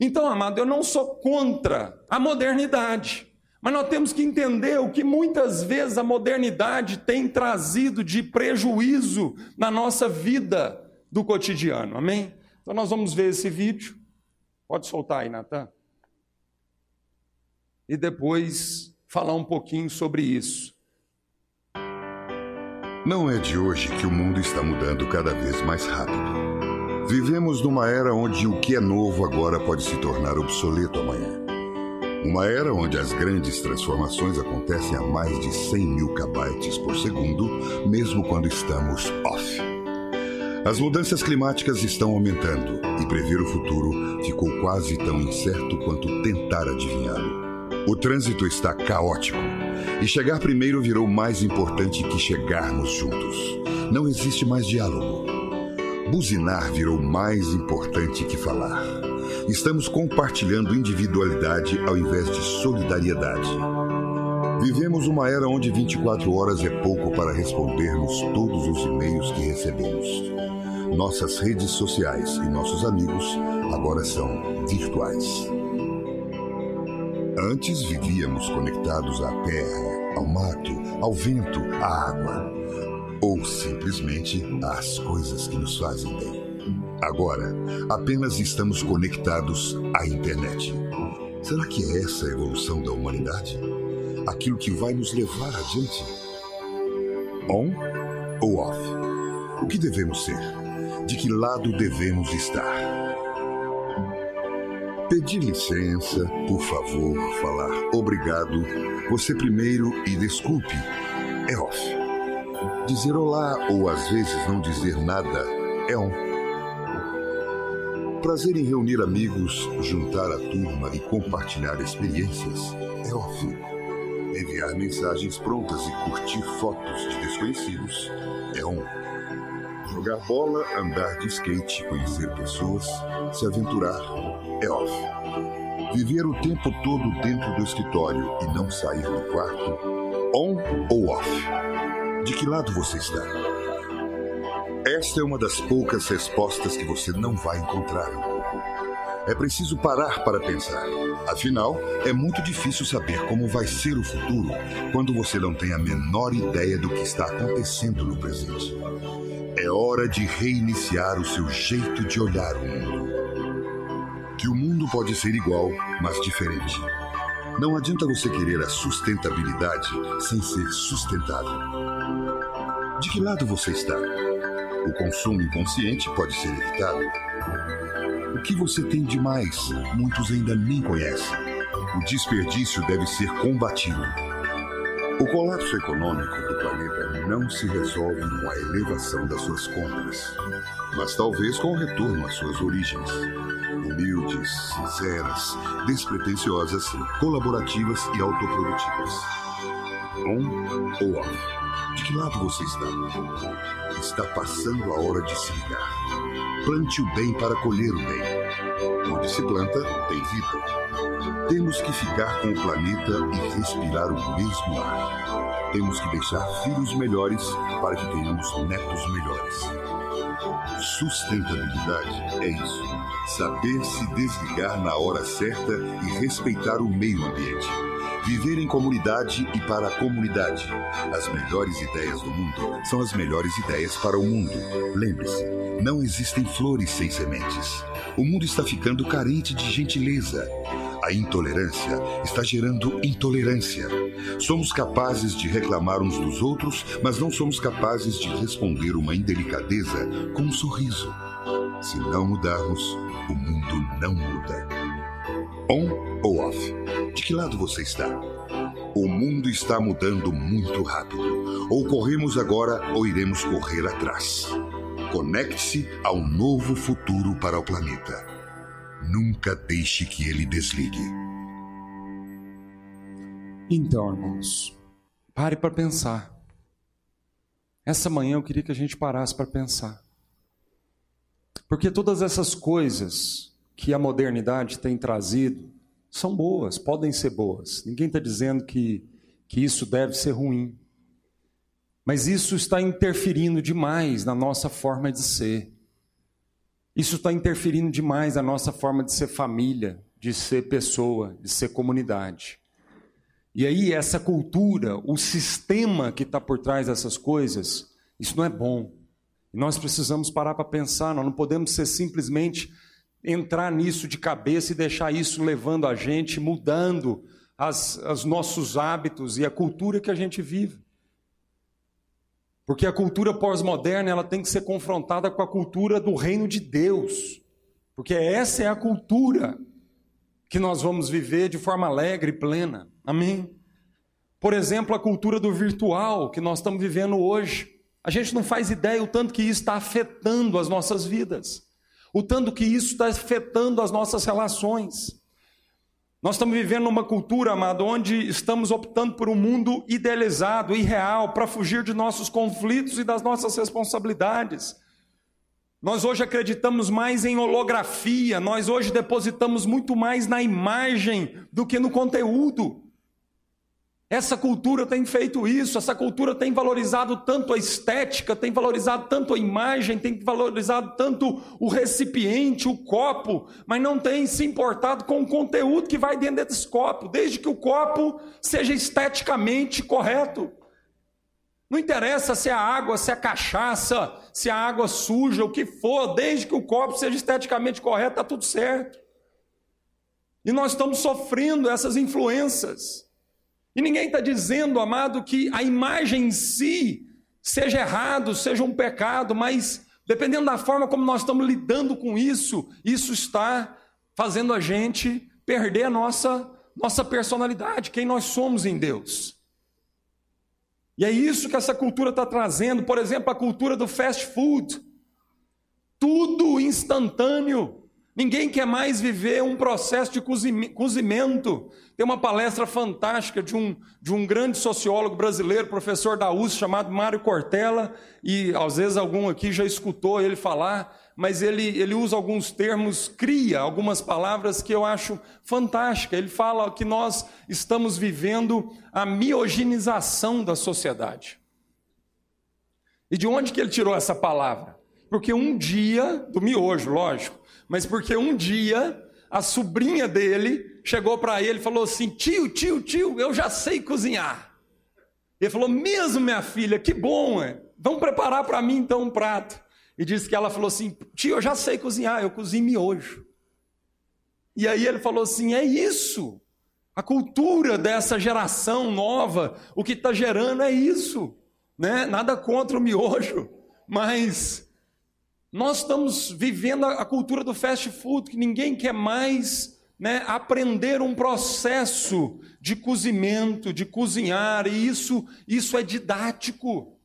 Então, amado, eu não sou contra a modernidade, mas nós temos que entender o que muitas vezes a modernidade tem trazido de prejuízo na nossa vida do cotidiano, amém? Então, nós vamos ver esse vídeo. Pode soltar aí, Natan. E depois falar um pouquinho sobre isso. Não é de hoje que o mundo está mudando cada vez mais rápido. Vivemos numa era onde o que é novo agora pode se tornar obsoleto amanhã. Uma era onde as grandes transformações acontecem a mais de 100 mil kbytes por segundo, mesmo quando estamos off. As mudanças climáticas estão aumentando e prever o futuro ficou quase tão incerto quanto tentar adivinhá-lo. O trânsito está caótico e chegar primeiro virou mais importante que chegarmos juntos. Não existe mais diálogo. Buzinar virou mais importante que falar. Estamos compartilhando individualidade ao invés de solidariedade. Vivemos uma era onde 24 horas é pouco para respondermos todos os e-mails que recebemos. Nossas redes sociais e nossos amigos agora são virtuais. Antes vivíamos conectados à terra, ao mato, ao vento, à água ou simplesmente às coisas que nos fazem bem. Agora, apenas estamos conectados à internet. Será que é essa a evolução da humanidade? Aquilo que vai nos levar adiante? On ou off? O que devemos ser? De que lado devemos estar? Pedir licença, por favor, falar obrigado, você primeiro e desculpe é off. Dizer olá ou às vezes não dizer nada é on. Prazer em reunir amigos, juntar a turma e compartilhar experiências é off. Enviar mensagens prontas e curtir fotos de desconhecidos é on. Jogar bola, andar de skate, conhecer pessoas, se aventurar é off. Viver o tempo todo dentro do escritório e não sair do quarto, on ou off? De que lado você está? Esta é uma das poucas respostas que você não vai encontrar. É preciso parar para pensar. Afinal, é muito difícil saber como vai ser o futuro quando você não tem a menor ideia do que está acontecendo no presente. É hora de reiniciar o seu jeito de olhar o mundo. Que o mundo pode ser igual, mas diferente. Não adianta você querer a sustentabilidade sem ser sustentável. De que lado você está? O consumo inconsciente pode ser evitado. O que você tem de mais, muitos ainda nem conhecem. O desperdício deve ser combatido. O colapso econômico do planeta não se resolve com a elevação das suas compras, mas talvez com o retorno às suas origens. Humildes, sinceras, despretensiosas, colaborativas e autoprodutivas. On ou off? De que lado você está? Está passando a hora de se ligar. Plante o bem para colher o bem. Onde se planta, tem vida. Temos que ficar com o planeta e respirar o mesmo ar. Temos que deixar filhos melhores para que tenhamos netos melhores. Sustentabilidade é isso. Saber se desligar na hora certa e respeitar o meio ambiente. Viver em comunidade e para a comunidade. As melhores ideias do mundo são as melhores ideias para o mundo. Lembre-se, não existem flores sem sementes. O mundo está ficando carente de gentileza. A intolerância está gerando intolerância. Somos capazes de reclamar uns dos outros, mas não somos capazes de responder uma indelicadeza com um sorriso. Se não mudarmos, o mundo não muda. On ou off? De que lado você está? O mundo está mudando muito rápido. Ou corremos agora ou iremos correr atrás. Conecte-se ao novo futuro para o planeta. Nunca deixe que ele desligue. Então, irmãos, pare para pensar. Essa manhã eu queria que a gente parasse para pensar. Porque todas essas coisas que a modernidade tem trazido são boas, podem ser boas. Ninguém está dizendo que, que isso deve ser ruim. Mas isso está interferindo demais na nossa forma de ser. Isso está interferindo demais na nossa forma de ser família, de ser pessoa, de ser comunidade. E aí, essa cultura, o sistema que está por trás dessas coisas, isso não é bom. Nós precisamos parar para pensar, nós não podemos ser simplesmente entrar nisso de cabeça e deixar isso levando a gente, mudando as, os nossos hábitos e a cultura que a gente vive. Porque a cultura pós-moderna ela tem que ser confrontada com a cultura do reino de Deus. Porque essa é a cultura que nós vamos viver de forma alegre e plena. Amém? Por exemplo, a cultura do virtual que nós estamos vivendo hoje. A gente não faz ideia o tanto que isso está afetando as nossas vidas, o tanto que isso está afetando as nossas relações. Nós estamos vivendo numa cultura, amado, onde estamos optando por um mundo idealizado, irreal, para fugir de nossos conflitos e das nossas responsabilidades. Nós hoje acreditamos mais em holografia, nós hoje depositamos muito mais na imagem do que no conteúdo. Essa cultura tem feito isso, essa cultura tem valorizado tanto a estética, tem valorizado tanto a imagem, tem valorizado tanto o recipiente, o copo, mas não tem se importado com o conteúdo que vai dentro desse copo, desde que o copo seja esteticamente correto. Não interessa se é água, se é cachaça, se é água suja, o que for, desde que o copo seja esteticamente correto, está tudo certo. E nós estamos sofrendo essas influências. E ninguém está dizendo, amado, que a imagem em si seja errado, seja um pecado, mas dependendo da forma como nós estamos lidando com isso, isso está fazendo a gente perder a nossa, nossa personalidade, quem nós somos em Deus. E é isso que essa cultura está trazendo, por exemplo, a cultura do fast food. Tudo instantâneo. Ninguém quer mais viver um processo de cozimento. Tem uma palestra fantástica de um, de um grande sociólogo brasileiro, professor da USP, chamado Mário Cortella, e às vezes algum aqui já escutou ele falar, mas ele, ele usa alguns termos, cria algumas palavras que eu acho fantásticas. Ele fala que nós estamos vivendo a miogenização da sociedade. E de onde que ele tirou essa palavra? Porque um dia, do miojo, lógico, mas porque um dia a sobrinha dele chegou para ele e falou assim: tio, tio, tio, eu já sei cozinhar. Ele falou: mesmo minha filha, que bom, é. vamos preparar para mim então um prato. E disse que ela falou assim: tio, eu já sei cozinhar, eu cozinho miojo. E aí ele falou assim: é isso. A cultura dessa geração nova, o que está gerando é isso. Né? Nada contra o miojo, mas nós estamos vivendo a cultura do fast food, que ninguém quer mais né, aprender um processo de cozimento, de cozinhar, e isso, isso é didático.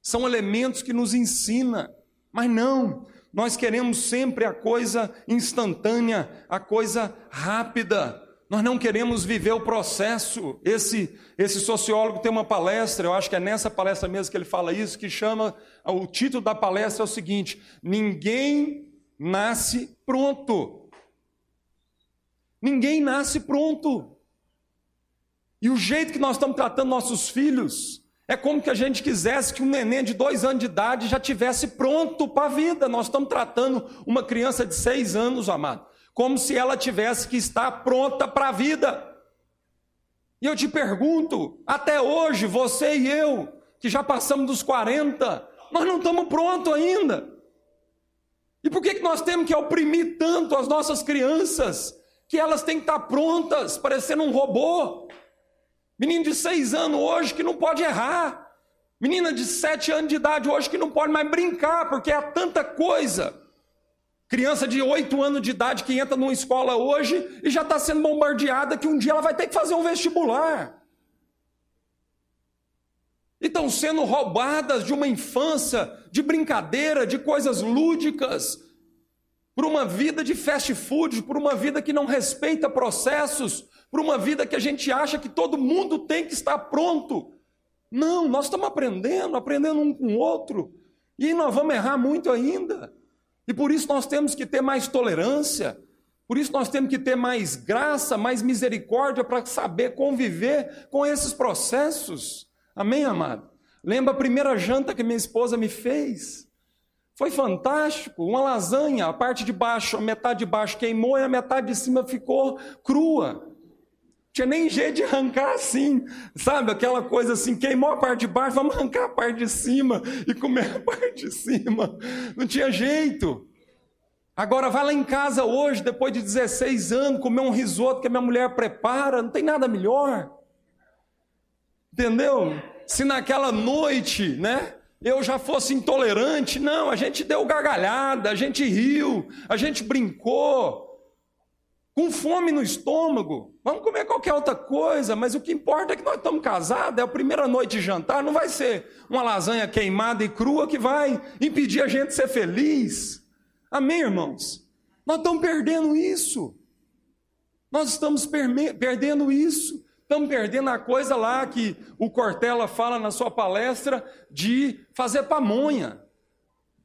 São elementos que nos ensina. Mas não, nós queremos sempre a coisa instantânea, a coisa rápida. Nós não queremos viver o processo. Esse, esse sociólogo tem uma palestra, eu acho que é nessa palestra mesmo que ele fala isso, que chama, o título da palestra é o seguinte: Ninguém nasce pronto. Ninguém nasce pronto. E o jeito que nós estamos tratando nossos filhos é como que a gente quisesse que um neném de dois anos de idade já tivesse pronto para a vida. Nós estamos tratando uma criança de seis anos, amado como se ela tivesse que estar pronta para a vida. E eu te pergunto, até hoje, você e eu, que já passamos dos 40, nós não estamos prontos ainda. E por que, que nós temos que oprimir tanto as nossas crianças, que elas têm que estar prontas, parecendo um robô? Menino de seis anos hoje que não pode errar. Menina de sete anos de idade hoje que não pode mais brincar, porque há tanta coisa Criança de 8 anos de idade que entra numa escola hoje e já está sendo bombardeada que um dia ela vai ter que fazer um vestibular. E estão sendo roubadas de uma infância, de brincadeira, de coisas lúdicas, por uma vida de fast food, por uma vida que não respeita processos, por uma vida que a gente acha que todo mundo tem que estar pronto. Não, nós estamos aprendendo, aprendendo um com o outro, e nós vamos errar muito ainda. E por isso nós temos que ter mais tolerância, por isso nós temos que ter mais graça, mais misericórdia para saber conviver com esses processos. Amém, amado? Lembra a primeira janta que minha esposa me fez? Foi fantástico. Uma lasanha, a parte de baixo, a metade de baixo queimou e a metade de cima ficou crua. Tinha nem jeito de arrancar assim, sabe? Aquela coisa assim, queimou a parte de baixo, vamos arrancar a parte de cima e comer a (laughs) parte de cima. Não tinha jeito. Agora vai lá em casa hoje, depois de 16 anos, comer um risoto que a minha mulher prepara, não tem nada melhor. Entendeu? Se naquela noite, né, eu já fosse intolerante, não, a gente deu gargalhada, a gente riu, a gente brincou, com fome no estômago, vamos comer qualquer outra coisa, mas o que importa é que nós estamos casados, é a primeira noite de jantar, não vai ser uma lasanha queimada e crua que vai impedir a gente de ser feliz. Amém, irmãos? Nós estamos perdendo isso. Nós estamos perdendo isso. Estamos perdendo a coisa lá que o Cortella fala na sua palestra de fazer pamonha.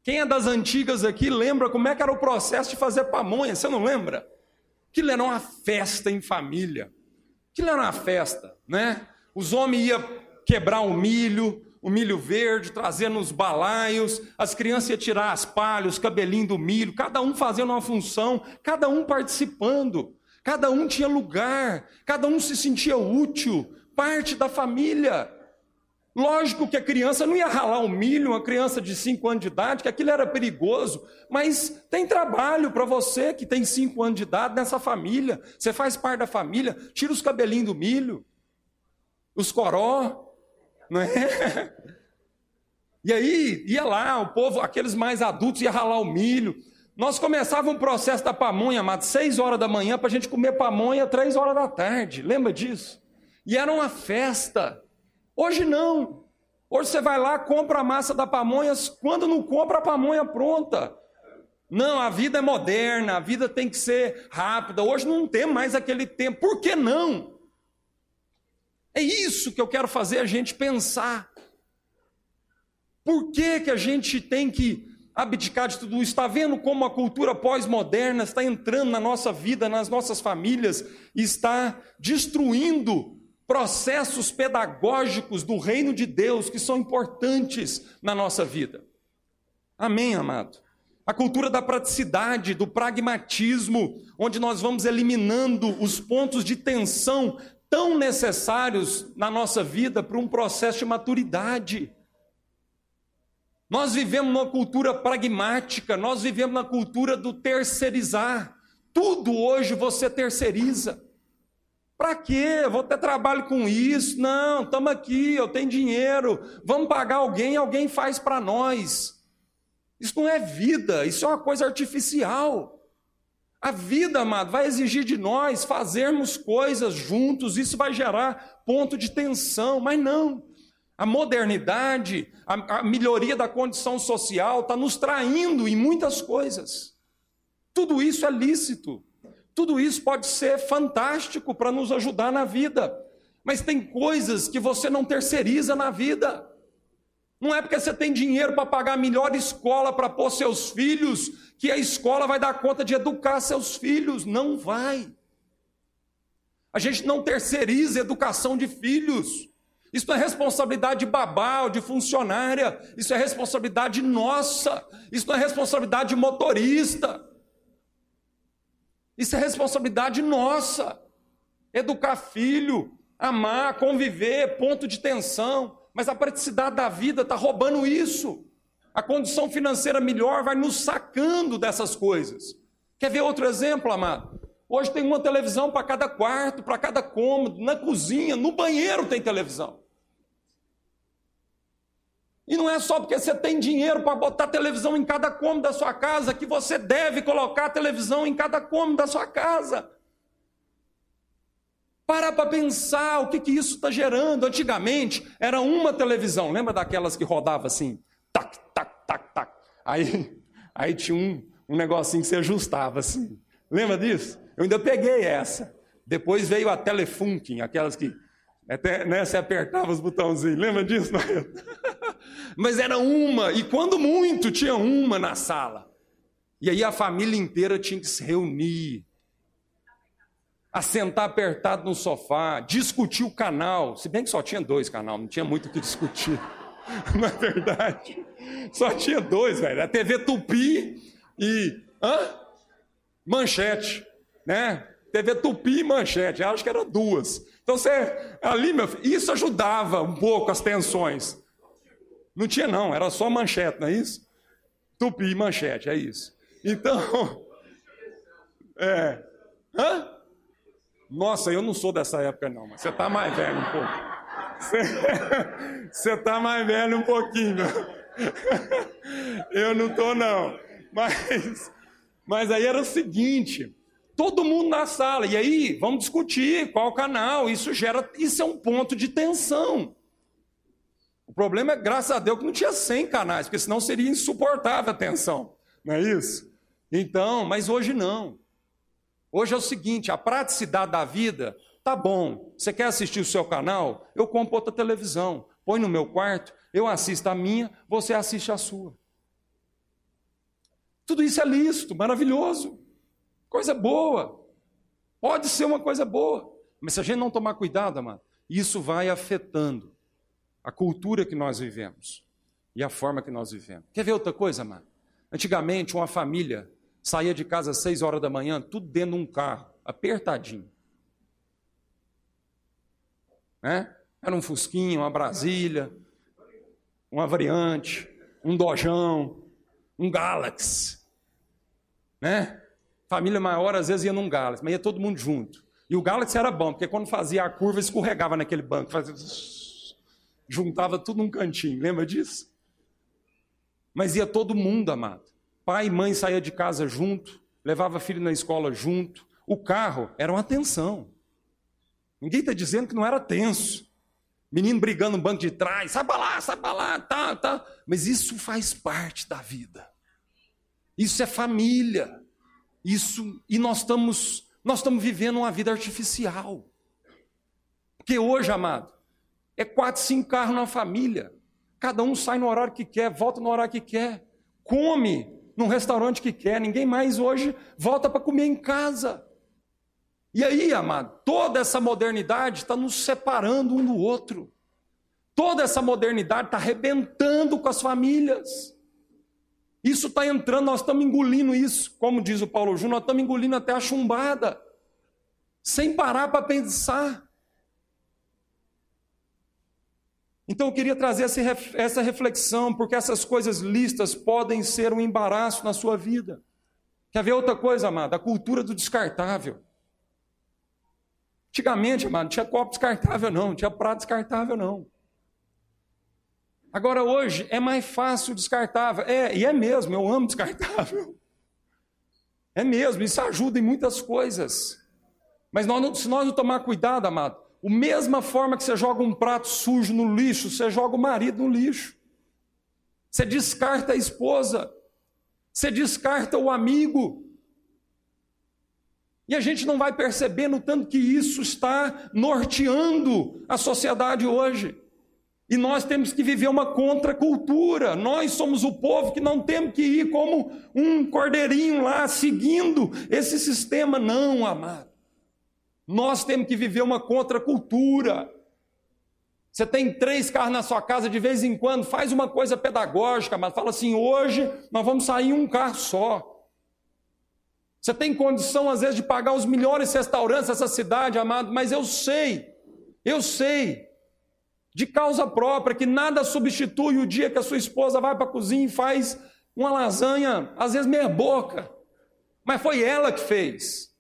Quem é das antigas aqui lembra como é que era o processo de fazer pamonha? Você não lembra? Aquilo era uma festa em família. Aquilo era uma festa, né? Os homens iam quebrar o milho, o milho verde, trazendo os balaios, as crianças iam tirar as palhas, os cabelinhos do milho, cada um fazendo uma função, cada um participando. Cada um tinha lugar, cada um se sentia útil, parte da família. Lógico que a criança não ia ralar o milho, uma criança de 5 anos de idade, que aquilo era perigoso, mas tem trabalho para você que tem 5 anos de idade nessa família. Você faz parte da família, tira os cabelinhos do milho, os coró, não é? (laughs) E aí ia lá, o povo, aqueles mais adultos, ia ralar o milho. Nós começávamos um processo da pamonha, amado, seis horas da manhã, para a gente comer pamonha três horas da tarde. Lembra disso? E era uma festa. Hoje não. Hoje você vai lá, compra a massa da pamonha, quando não compra a pamonha pronta. Não, a vida é moderna, a vida tem que ser rápida. Hoje não tem mais aquele tempo. Por que não? É isso que eu quero fazer a gente pensar. Por que, que a gente tem que abdicar de tudo isso. Está vendo como a cultura pós-moderna está entrando na nossa vida, nas nossas famílias, está destruindo processos pedagógicos do reino de Deus que são importantes na nossa vida. Amém, amado? A cultura da praticidade, do pragmatismo, onde nós vamos eliminando os pontos de tensão tão necessários na nossa vida para um processo de maturidade. Nós vivemos numa cultura pragmática, nós vivemos na cultura do terceirizar. Tudo hoje você terceiriza. Para quê? Vou ter trabalho com isso? Não, estamos aqui, eu tenho dinheiro. Vamos pagar alguém, alguém faz para nós. Isso não é vida, isso é uma coisa artificial. A vida, amado, vai exigir de nós fazermos coisas juntos, isso vai gerar ponto de tensão, mas não. A modernidade, a, a melhoria da condição social está nos traindo em muitas coisas. Tudo isso é lícito. Tudo isso pode ser fantástico para nos ajudar na vida. Mas tem coisas que você não terceiriza na vida. Não é porque você tem dinheiro para pagar a melhor escola para pôr seus filhos, que a escola vai dar conta de educar seus filhos. Não vai. A gente não terceiriza a educação de filhos. Isso não é responsabilidade de babá ou de funcionária, isso é responsabilidade nossa, isso não é responsabilidade de motorista. Isso é responsabilidade nossa. Educar filho, amar, conviver, ponto de tensão. Mas a praticidade da vida está roubando isso. A condição financeira melhor vai nos sacando dessas coisas. Quer ver outro exemplo, amado? Hoje tem uma televisão para cada quarto, para cada cômodo, na cozinha, no banheiro tem televisão. E não é só porque você tem dinheiro para botar televisão em cada cômodo da sua casa que você deve colocar televisão em cada cômodo da sua casa. Para para pensar o que, que isso está gerando. Antigamente era uma televisão, lembra daquelas que rodava assim? Tac, tac, tac, tac. Aí, (laughs) aí tinha um, um negocinho que se ajustava assim. Lembra disso? Eu ainda peguei essa. Depois veio a Telefunken, aquelas que até, né, você apertava os botãozinhos. Lembra disso? (laughs) Mas era uma, e quando muito, tinha uma na sala. E aí a família inteira tinha que se reunir, assentar apertado no sofá, discutir o canal. Se bem que só tinha dois canais, não tinha muito o que discutir. (laughs) É verdade? Só tinha dois, velho. A TV Tupi e. Hã? Manchete. Né? TV Tupi e Manchete. Acho que eram duas. Então você. Ali, meu filho, isso ajudava um pouco as tensões. Não tinha, não, era só manchete, não é isso? Tupi manchete, é isso. Então. (laughs) É. Hã? Nossa, eu não sou dessa época, não, mas você está mais velho um pouco. Você (laughs) está mais velho um pouquinho. (laughs) Eu não estou, não. Mas, mas aí era o seguinte: todo mundo na sala, e aí vamos discutir qual canal. Isso gera, isso é um ponto de tensão. Problema é, graças a Deus, que não tinha 100 canais, porque senão seria insuportável a tensão. Não é isso? Então, mas hoje não. Hoje é o seguinte: a praticidade da vida, tá bom. Você quer assistir o seu canal? Eu compro outra televisão, põe no meu quarto, eu assisto a minha, você assiste a sua. Tudo isso é lícito, maravilhoso, coisa boa. Pode ser uma coisa boa, mas se a gente não tomar cuidado, amado, isso vai afetando a cultura que nós vivemos e a forma que nós vivemos. Quer ver outra coisa, amado? Antigamente, uma família saía de casa às seis horas da manhã, tudo dentro de um carro, apertadinho. Né? Era um Fusquinha, uma Brasília, uma Variante, um Dojão, um Galaxy. Né? Família maior às vezes ia num Galaxy, mas ia todo mundo junto. E o Galaxy era bom, porque quando fazia a curva escorregava naquele banco, fazia... juntava tudo num cantinho, lembra disso? Mas ia todo mundo, amado. Pai e mãe saía de casa junto, levava filho na escola junto. O carro era uma tensão. Ninguém está dizendo que não era tenso. Menino brigando no banco de trás, sai para lá, sai para lá, tá, tá. Mas isso faz parte da vida. Isso é família. Isso e nós estamos nós estamos vivendo uma vida artificial. Porque hoje, amado, é quatro, cinco carros na família. Cada um sai no horário que quer, volta no horário que quer, come, num restaurante que quer, ninguém mais hoje volta para comer em casa. E aí, amado, toda essa modernidade está nos separando um do outro. Toda essa modernidade está arrebentando com as famílias. Isso está entrando, nós estamos engolindo isso, como diz o Paulo Júnior, nós estamos engolindo até a chumbada, sem parar para pensar. Então eu queria trazer essa reflexão, porque essas coisas listas podem ser um embaraço na sua vida. Quer ver outra coisa, amado? A cultura do descartável. Antigamente, amado, não tinha copo descartável, não, não tinha prato descartável, não. Agora, hoje, é mais fácil descartável. É, e é mesmo, eu amo descartável. É mesmo, isso ajuda em muitas coisas. Mas nós, se nós não tomar cuidado, amado, o mesma forma que você joga um prato sujo no lixo, você joga o marido no lixo. Você descarta a esposa. Você descarta o amigo. E a gente não vai percebendo tanto que isso está norteando a sociedade hoje. E nós temos que viver uma contracultura. Nós somos o povo que não temos que ir como um cordeirinho lá seguindo esse sistema, não, amado. Nós temos que viver uma contracultura. Você tem três carros na sua casa de vez em quando, faz uma coisa pedagógica, mas fala assim: hoje nós vamos sair um carro só. Você tem condição, às vezes, de pagar os melhores restaurantes dessa cidade, amado, mas eu sei, eu sei, de causa própria, que nada substitui o dia que a sua esposa vai para a cozinha e faz uma lasanha, às vezes meia boca, mas foi ela que fez.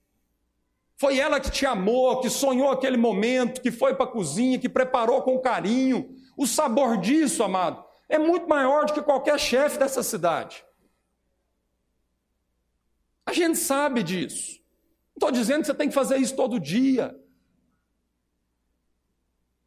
Foi ela que te amou, que sonhou aquele momento, que foi para a cozinha, que preparou com carinho. O sabor disso, amado, é muito maior do que qualquer chefe dessa cidade. A gente sabe disso. Não estou dizendo que você tem que fazer isso todo dia.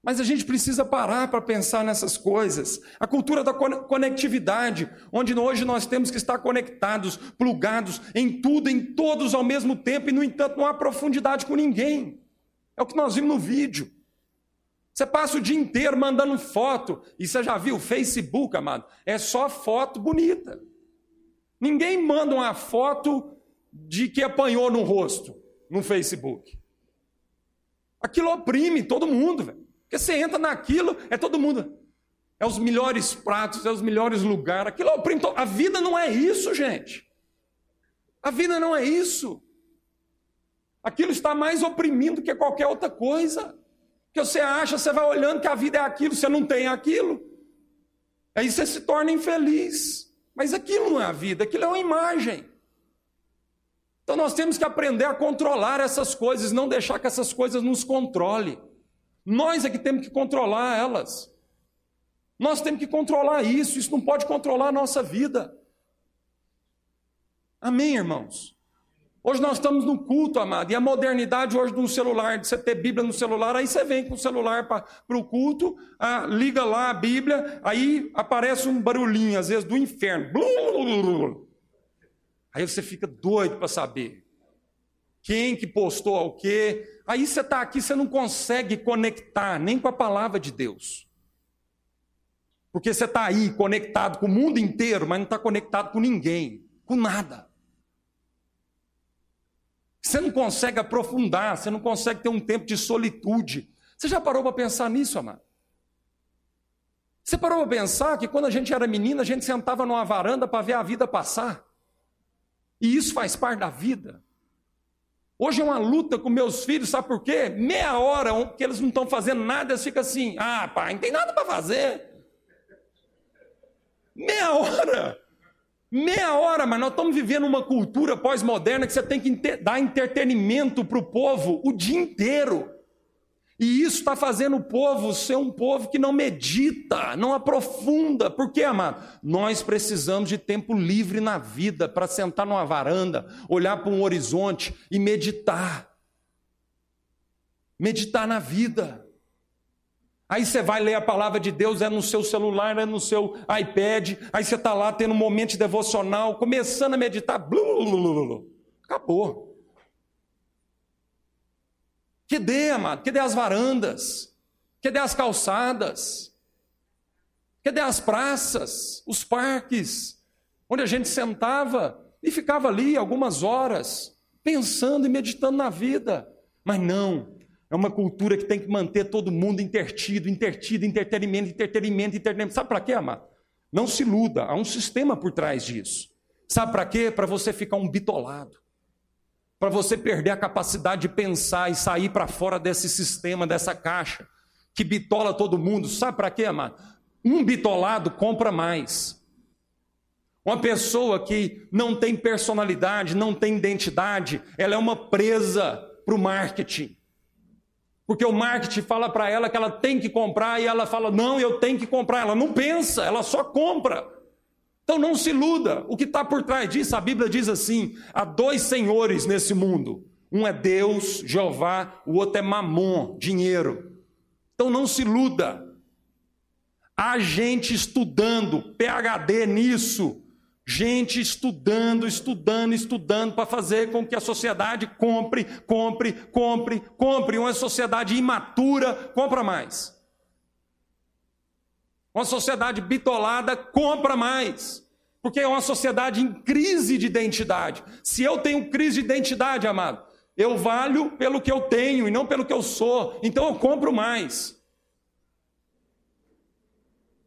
Mas a gente precisa parar para pensar nessas coisas. A cultura da conectividade, onde hoje nós temos que estar conectados, plugados em tudo, em todos ao mesmo tempo, e no entanto não há profundidade com ninguém. É o que nós vimos no vídeo. Você passa o dia inteiro mandando foto, e você já viu Facebook, amado? É só foto bonita. Ninguém manda uma foto de que apanhou no rosto no Facebook. Aquilo oprime todo mundo, velho. Porque você entra naquilo, é todo mundo. é os melhores pratos, é os melhores lugares. Aquilo é o A vida não é isso, gente. A vida não é isso. Aquilo está mais oprimindo que qualquer outra coisa. Que você acha, você vai olhando que a vida é aquilo, você não tem aquilo. Aí você se torna infeliz. Mas aquilo não é a vida, aquilo é uma imagem. Então nós temos que aprender a controlar essas coisas, não deixar que essas coisas nos controle. Nós é que temos que controlar elas. Nós temos que controlar isso, isso não pode controlar a nossa vida. Amém, irmãos? Hoje nós estamos no culto, amado, e a modernidade hoje no celular, de você ter Bíblia no celular, aí você vem com o celular para o culto, ah, liga lá a Bíblia, aí aparece um barulhinho, às vezes, do inferno. Aí você fica doido para saber quem que postou o quê. Aí você está aqui, você não consegue conectar nem com a palavra de Deus. Porque você está aí conectado com o mundo inteiro, mas não está conectado com ninguém, com nada. Você não consegue aprofundar, você não consegue ter um tempo de solitude. Você já parou para pensar nisso, amado? Você parou para pensar que quando a gente era menina, a gente sentava numa varanda para ver a vida passar? E isso faz parte da vida. Hoje é uma luta com meus filhos, sabe por quê? Meia hora que eles não estão fazendo nada, eles ficam assim: ah, pai, não tem nada para fazer. Meia hora. Meia hora, mas nós estamos vivendo uma cultura pós-moderna que você tem que dar entretenimento para o povo o dia inteiro. E isso está fazendo o povo ser um povo que não medita, não aprofunda. Por quê, amado? Nós precisamos de tempo livre na vida para sentar numa varanda, olhar para um horizonte e meditar. Meditar na vida. Aí você vai ler a palavra de Deus, é no seu celular, é no seu iPad, aí você está lá tendo um momento devocional, começando a meditar, blu, blu, blu, acabou. Cadê, amado? Cadê as varandas? Cadê as calçadas? Cadê as praças, os parques, onde a gente sentava e ficava ali algumas horas, pensando e meditando na vida? Mas não, é uma cultura que tem que manter todo mundo intertido, intertido, entretenimento, entretenimento, entretenimento. Sabe para quê, amado? Não se iluda, há um sistema por trás disso. Sabe para quê? Para você ficar um bitolado. Para você perder a capacidade de pensar e sair para fora desse sistema, dessa caixa, que bitola todo mundo. Sabe para quê, amado? Um bitolado compra mais. Uma pessoa que não tem personalidade, não tem identidade, ela é uma presa para o marketing. Porque o marketing fala para ela que ela tem que comprar e ela fala: não, eu tenho que comprar. Ela não pensa, ela só compra. Então não se iluda. O que está por trás disso, a Bíblia diz assim: há dois senhores nesse mundo. Um é Deus, Jeová, o outro é Mamon, dinheiro. Então não se iluda. Há gente estudando, PhD nisso, Gente estudando, estudando, estudando para fazer com que a sociedade compre, compre, compre, compre. Uma sociedade imatura compra mais. Uma sociedade bitolada compra mais. Porque é uma sociedade em crise de identidade. Se eu tenho crise de identidade, amado, eu valho pelo que eu tenho e não pelo que eu sou. Então eu compro mais.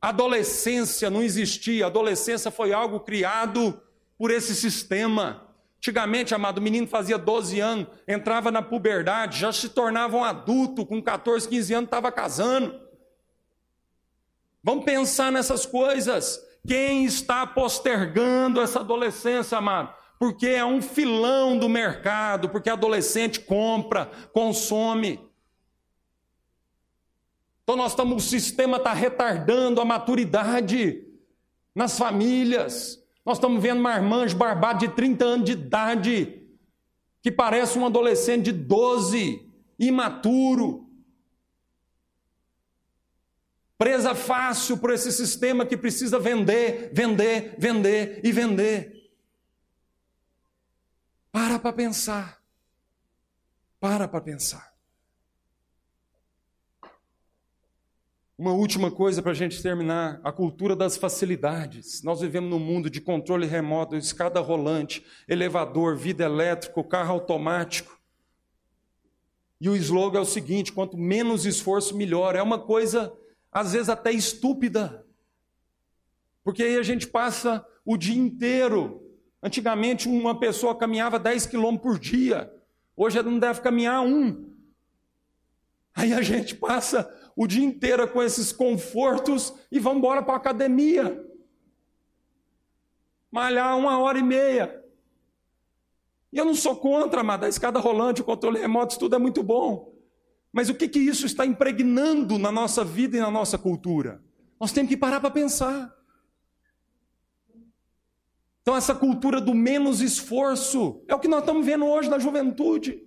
Adolescência não existia, adolescência foi algo criado por esse sistema. Antigamente, amado, o menino fazia 12 anos, entrava na puberdade, já se tornava um adulto, com 14, 15 anos estava casando. Vamos pensar nessas coisas. Quem está postergando essa adolescência, amado? Porque é um filão do mercado, porque adolescente compra, consome. Então nós estamos, o sistema está retardando a maturidade nas famílias. Nós estamos vendo marmanjo barbado de 30 anos de idade, que parece um adolescente de 12, imaturo. Presa fácil por esse sistema que precisa vender, vender, vender e vender. Para para pensar. Para para pensar. Uma última coisa para a gente terminar: a cultura das facilidades. Nós vivemos num mundo de controle remoto, escada rolante, elevador, vida elétrico, carro automático. E o slogan é o seguinte: quanto menos esforço, melhor. É uma coisa, às vezes, até estúpida. Porque aí a gente passa o dia inteiro. Antigamente, uma pessoa caminhava 10 quilômetros por dia. Hoje não deve caminhar um. Aí a gente passa o dia inteiro com esses confortos e vamos embora para a academia. Malhar uma hora e meia. E eu não sou contra, amada, a escada rolante, o controle remoto, tudo é muito bom. Mas o que, que isso está impregnando na nossa vida e na nossa cultura? Nós temos que parar para pensar. Então, essa cultura do menos esforço é o que nós estamos vendo hoje na juventude.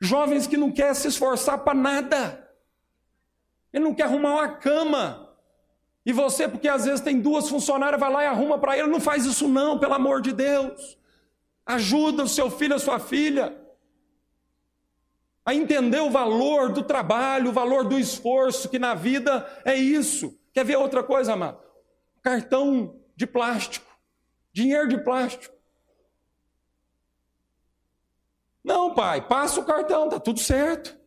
Jovens que não querem se esforçar para nada. Ele não quer arrumar uma cama. E você, porque às vezes tem duas funcionárias, vai lá e arruma para ele. Não faz isso, não, pelo amor de Deus. Ajuda o seu filho, a sua filha a entender o valor do trabalho, o valor do esforço, que na vida é isso. Quer ver outra coisa, amado? Cartão de plástico, dinheiro de plástico. Não, pai, passa o cartão, tá tudo certo.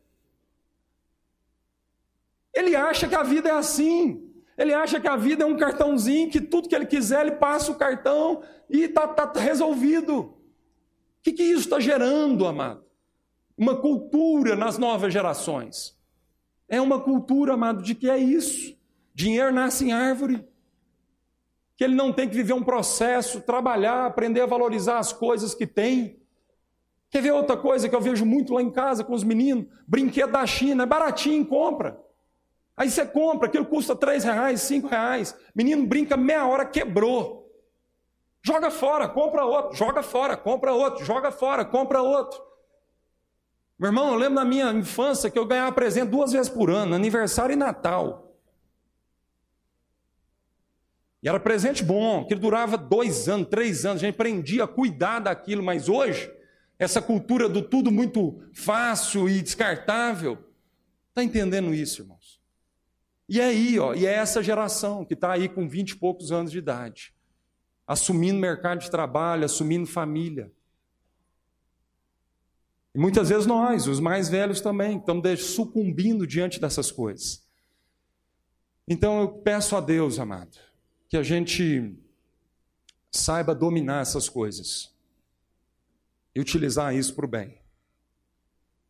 Ele acha que a vida é assim. Ele acha que a vida é um cartãozinho, que tudo que ele quiser, ele passa o cartão e está tá resolvido. O que, que isso está gerando, amado? Uma cultura nas novas gerações. É uma cultura, amado, de que é isso. Dinheiro nasce em árvore. Que ele não tem que viver um processo, trabalhar, aprender a valorizar as coisas que tem. Quer ver outra coisa que eu vejo muito lá em casa com os meninos? Brinquedo da China, é baratinho, compra. Aí você compra, aquilo custa três reais, cinco reais. Menino brinca meia hora, quebrou. Joga fora, compra outro, joga fora, compra outro, joga fora, compra outro. Meu irmão, eu lembro na minha infância que eu ganhava presente duas vezes por ano, aniversário e Natal. E era presente bom, que durava dois anos, três anos, a gente aprendia a cuidar daquilo, mas hoje, essa cultura do tudo muito fácil e descartável, está entendendo isso, irmãos? E é aí, ó, e é essa geração que está aí com vinte e poucos anos de idade, assumindo mercado de trabalho, assumindo família. E muitas vezes nós, os mais velhos também, estamos sucumbindo diante dessas coisas. Então eu peço a Deus, amado, que a gente saiba dominar essas coisas e utilizar isso para o bem.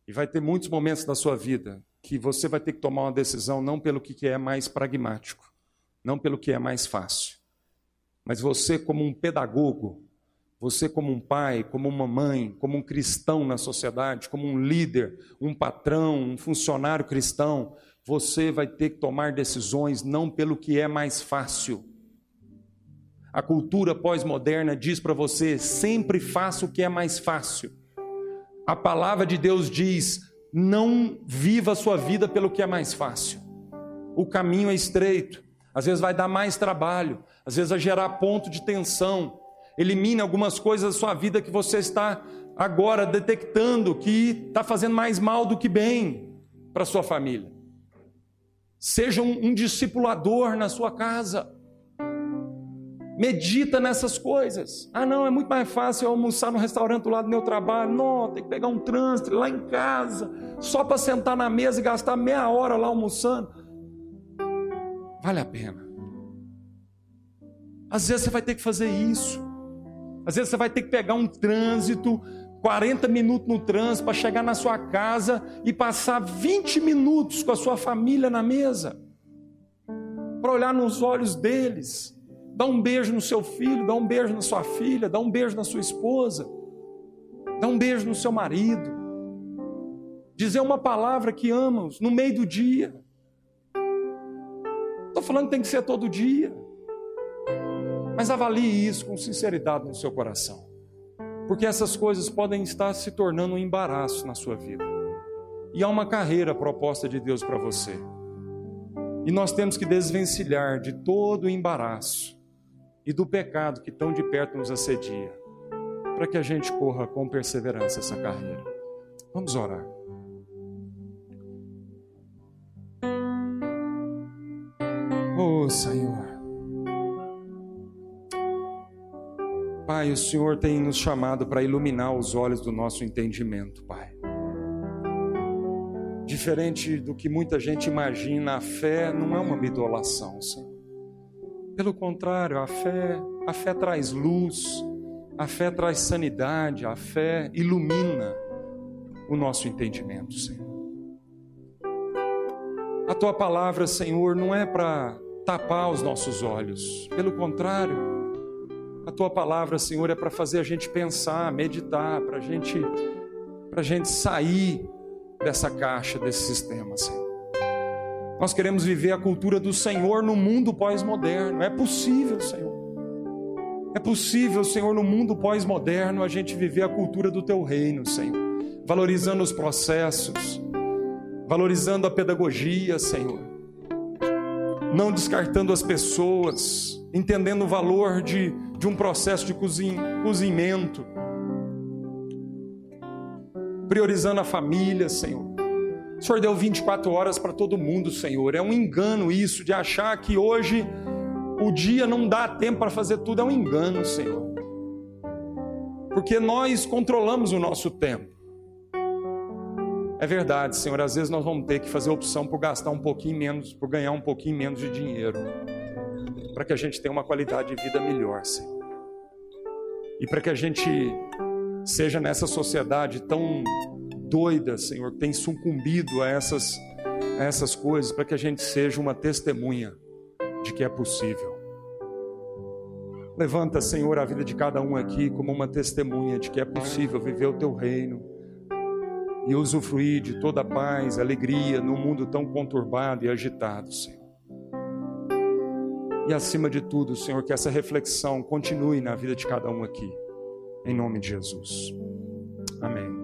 E vai ter muitos momentos da sua vida que você vai ter que tomar uma decisão não pelo que é mais pragmático, não pelo que é mais fácil, mas você, como um pedagogo, você, como um pai, como uma mãe, como um cristão na sociedade, como um líder, um patrão, um funcionário cristão, você vai ter que tomar decisões não pelo que é mais fácil. A cultura pós-moderna diz para você: sempre faça o que é mais fácil. A palavra de Deus diz: não viva a sua vida pelo que é mais fácil. O caminho é estreito, às vezes vai dar mais trabalho, às vezes vai gerar ponto de tensão, Elimine algumas coisas da sua vida que você está agora detectando que está fazendo mais mal do que bem para sua família. Seja um, um discipulador na sua casa. Medita nessas coisas. Ah, não, é muito mais fácil eu almoçar no restaurante do lado do meu trabalho. Não, tem que pegar um trânsito lá em casa, só para sentar na mesa e gastar meia hora lá almoçando. Vale a pena. Às vezes você vai ter que fazer isso. Às vezes você vai ter que pegar um trânsito, 40 minutos no trânsito para chegar na sua casa e passar 20 minutos com a sua família na mesa. Para olhar nos olhos deles, dar um beijo no seu filho, dar um beijo na sua filha, dar um beijo na sua esposa, dar um beijo no seu marido, dizer uma palavra que amamos no meio do dia. Estou falando que tem que ser todo dia. Mas avalie isso com sinceridade no seu coração. Porque essas coisas podem estar se tornando um embaraço na sua vida. E há uma carreira proposta de Deus para você. E nós temos que desvencilhar de todo o embaraço e do pecado que tão de perto nos assedia, para que a gente corra com perseverança essa carreira. Vamos orar. Oh, Senhor. Pai, o Senhor tem nos chamado para iluminar os olhos do nosso entendimento, Pai. Diferente do que muita gente imagina, a fé não é uma midolação, Senhor. Pelo contrário, a fé, a fé traz luz, a fé traz sanidade, a fé ilumina o nosso entendimento, Senhor. A tua palavra, Senhor, não é para tapar os nossos olhos, pelo contrário, a tua palavra, Senhor, é para fazer a gente pensar, meditar, para gente, a gente sair dessa caixa, desse sistema, Senhor. Nós queremos viver a cultura do Senhor no mundo pós-moderno. É possível, Senhor. É possível, Senhor, no mundo pós-moderno, a gente viver a cultura do teu reino, Senhor. Valorizando os processos, valorizando a pedagogia, Senhor. Não descartando as pessoas, entendendo o valor de, de um processo de cozin, cozimento. Priorizando a família, Senhor. O Senhor deu 24 horas para todo mundo, Senhor. É um engano isso de achar que hoje o dia não dá tempo para fazer tudo. É um engano, Senhor. Porque nós controlamos o nosso tempo. É verdade, Senhor. Às vezes nós vamos ter que fazer opção por gastar um pouquinho menos, por ganhar um pouquinho menos de dinheiro, para que a gente tenha uma qualidade de vida melhor, Senhor. E para que a gente seja nessa sociedade tão doida, Senhor, que tem sucumbido a essas, a essas coisas, para que a gente seja uma testemunha de que é possível. Levanta, Senhor, a vida de cada um aqui como uma testemunha de que é possível viver o teu reino e usufruir de toda a paz, alegria num mundo tão conturbado e agitado, Senhor. E acima de tudo, Senhor, que essa reflexão continue na vida de cada um aqui. Em nome de Jesus. Amém.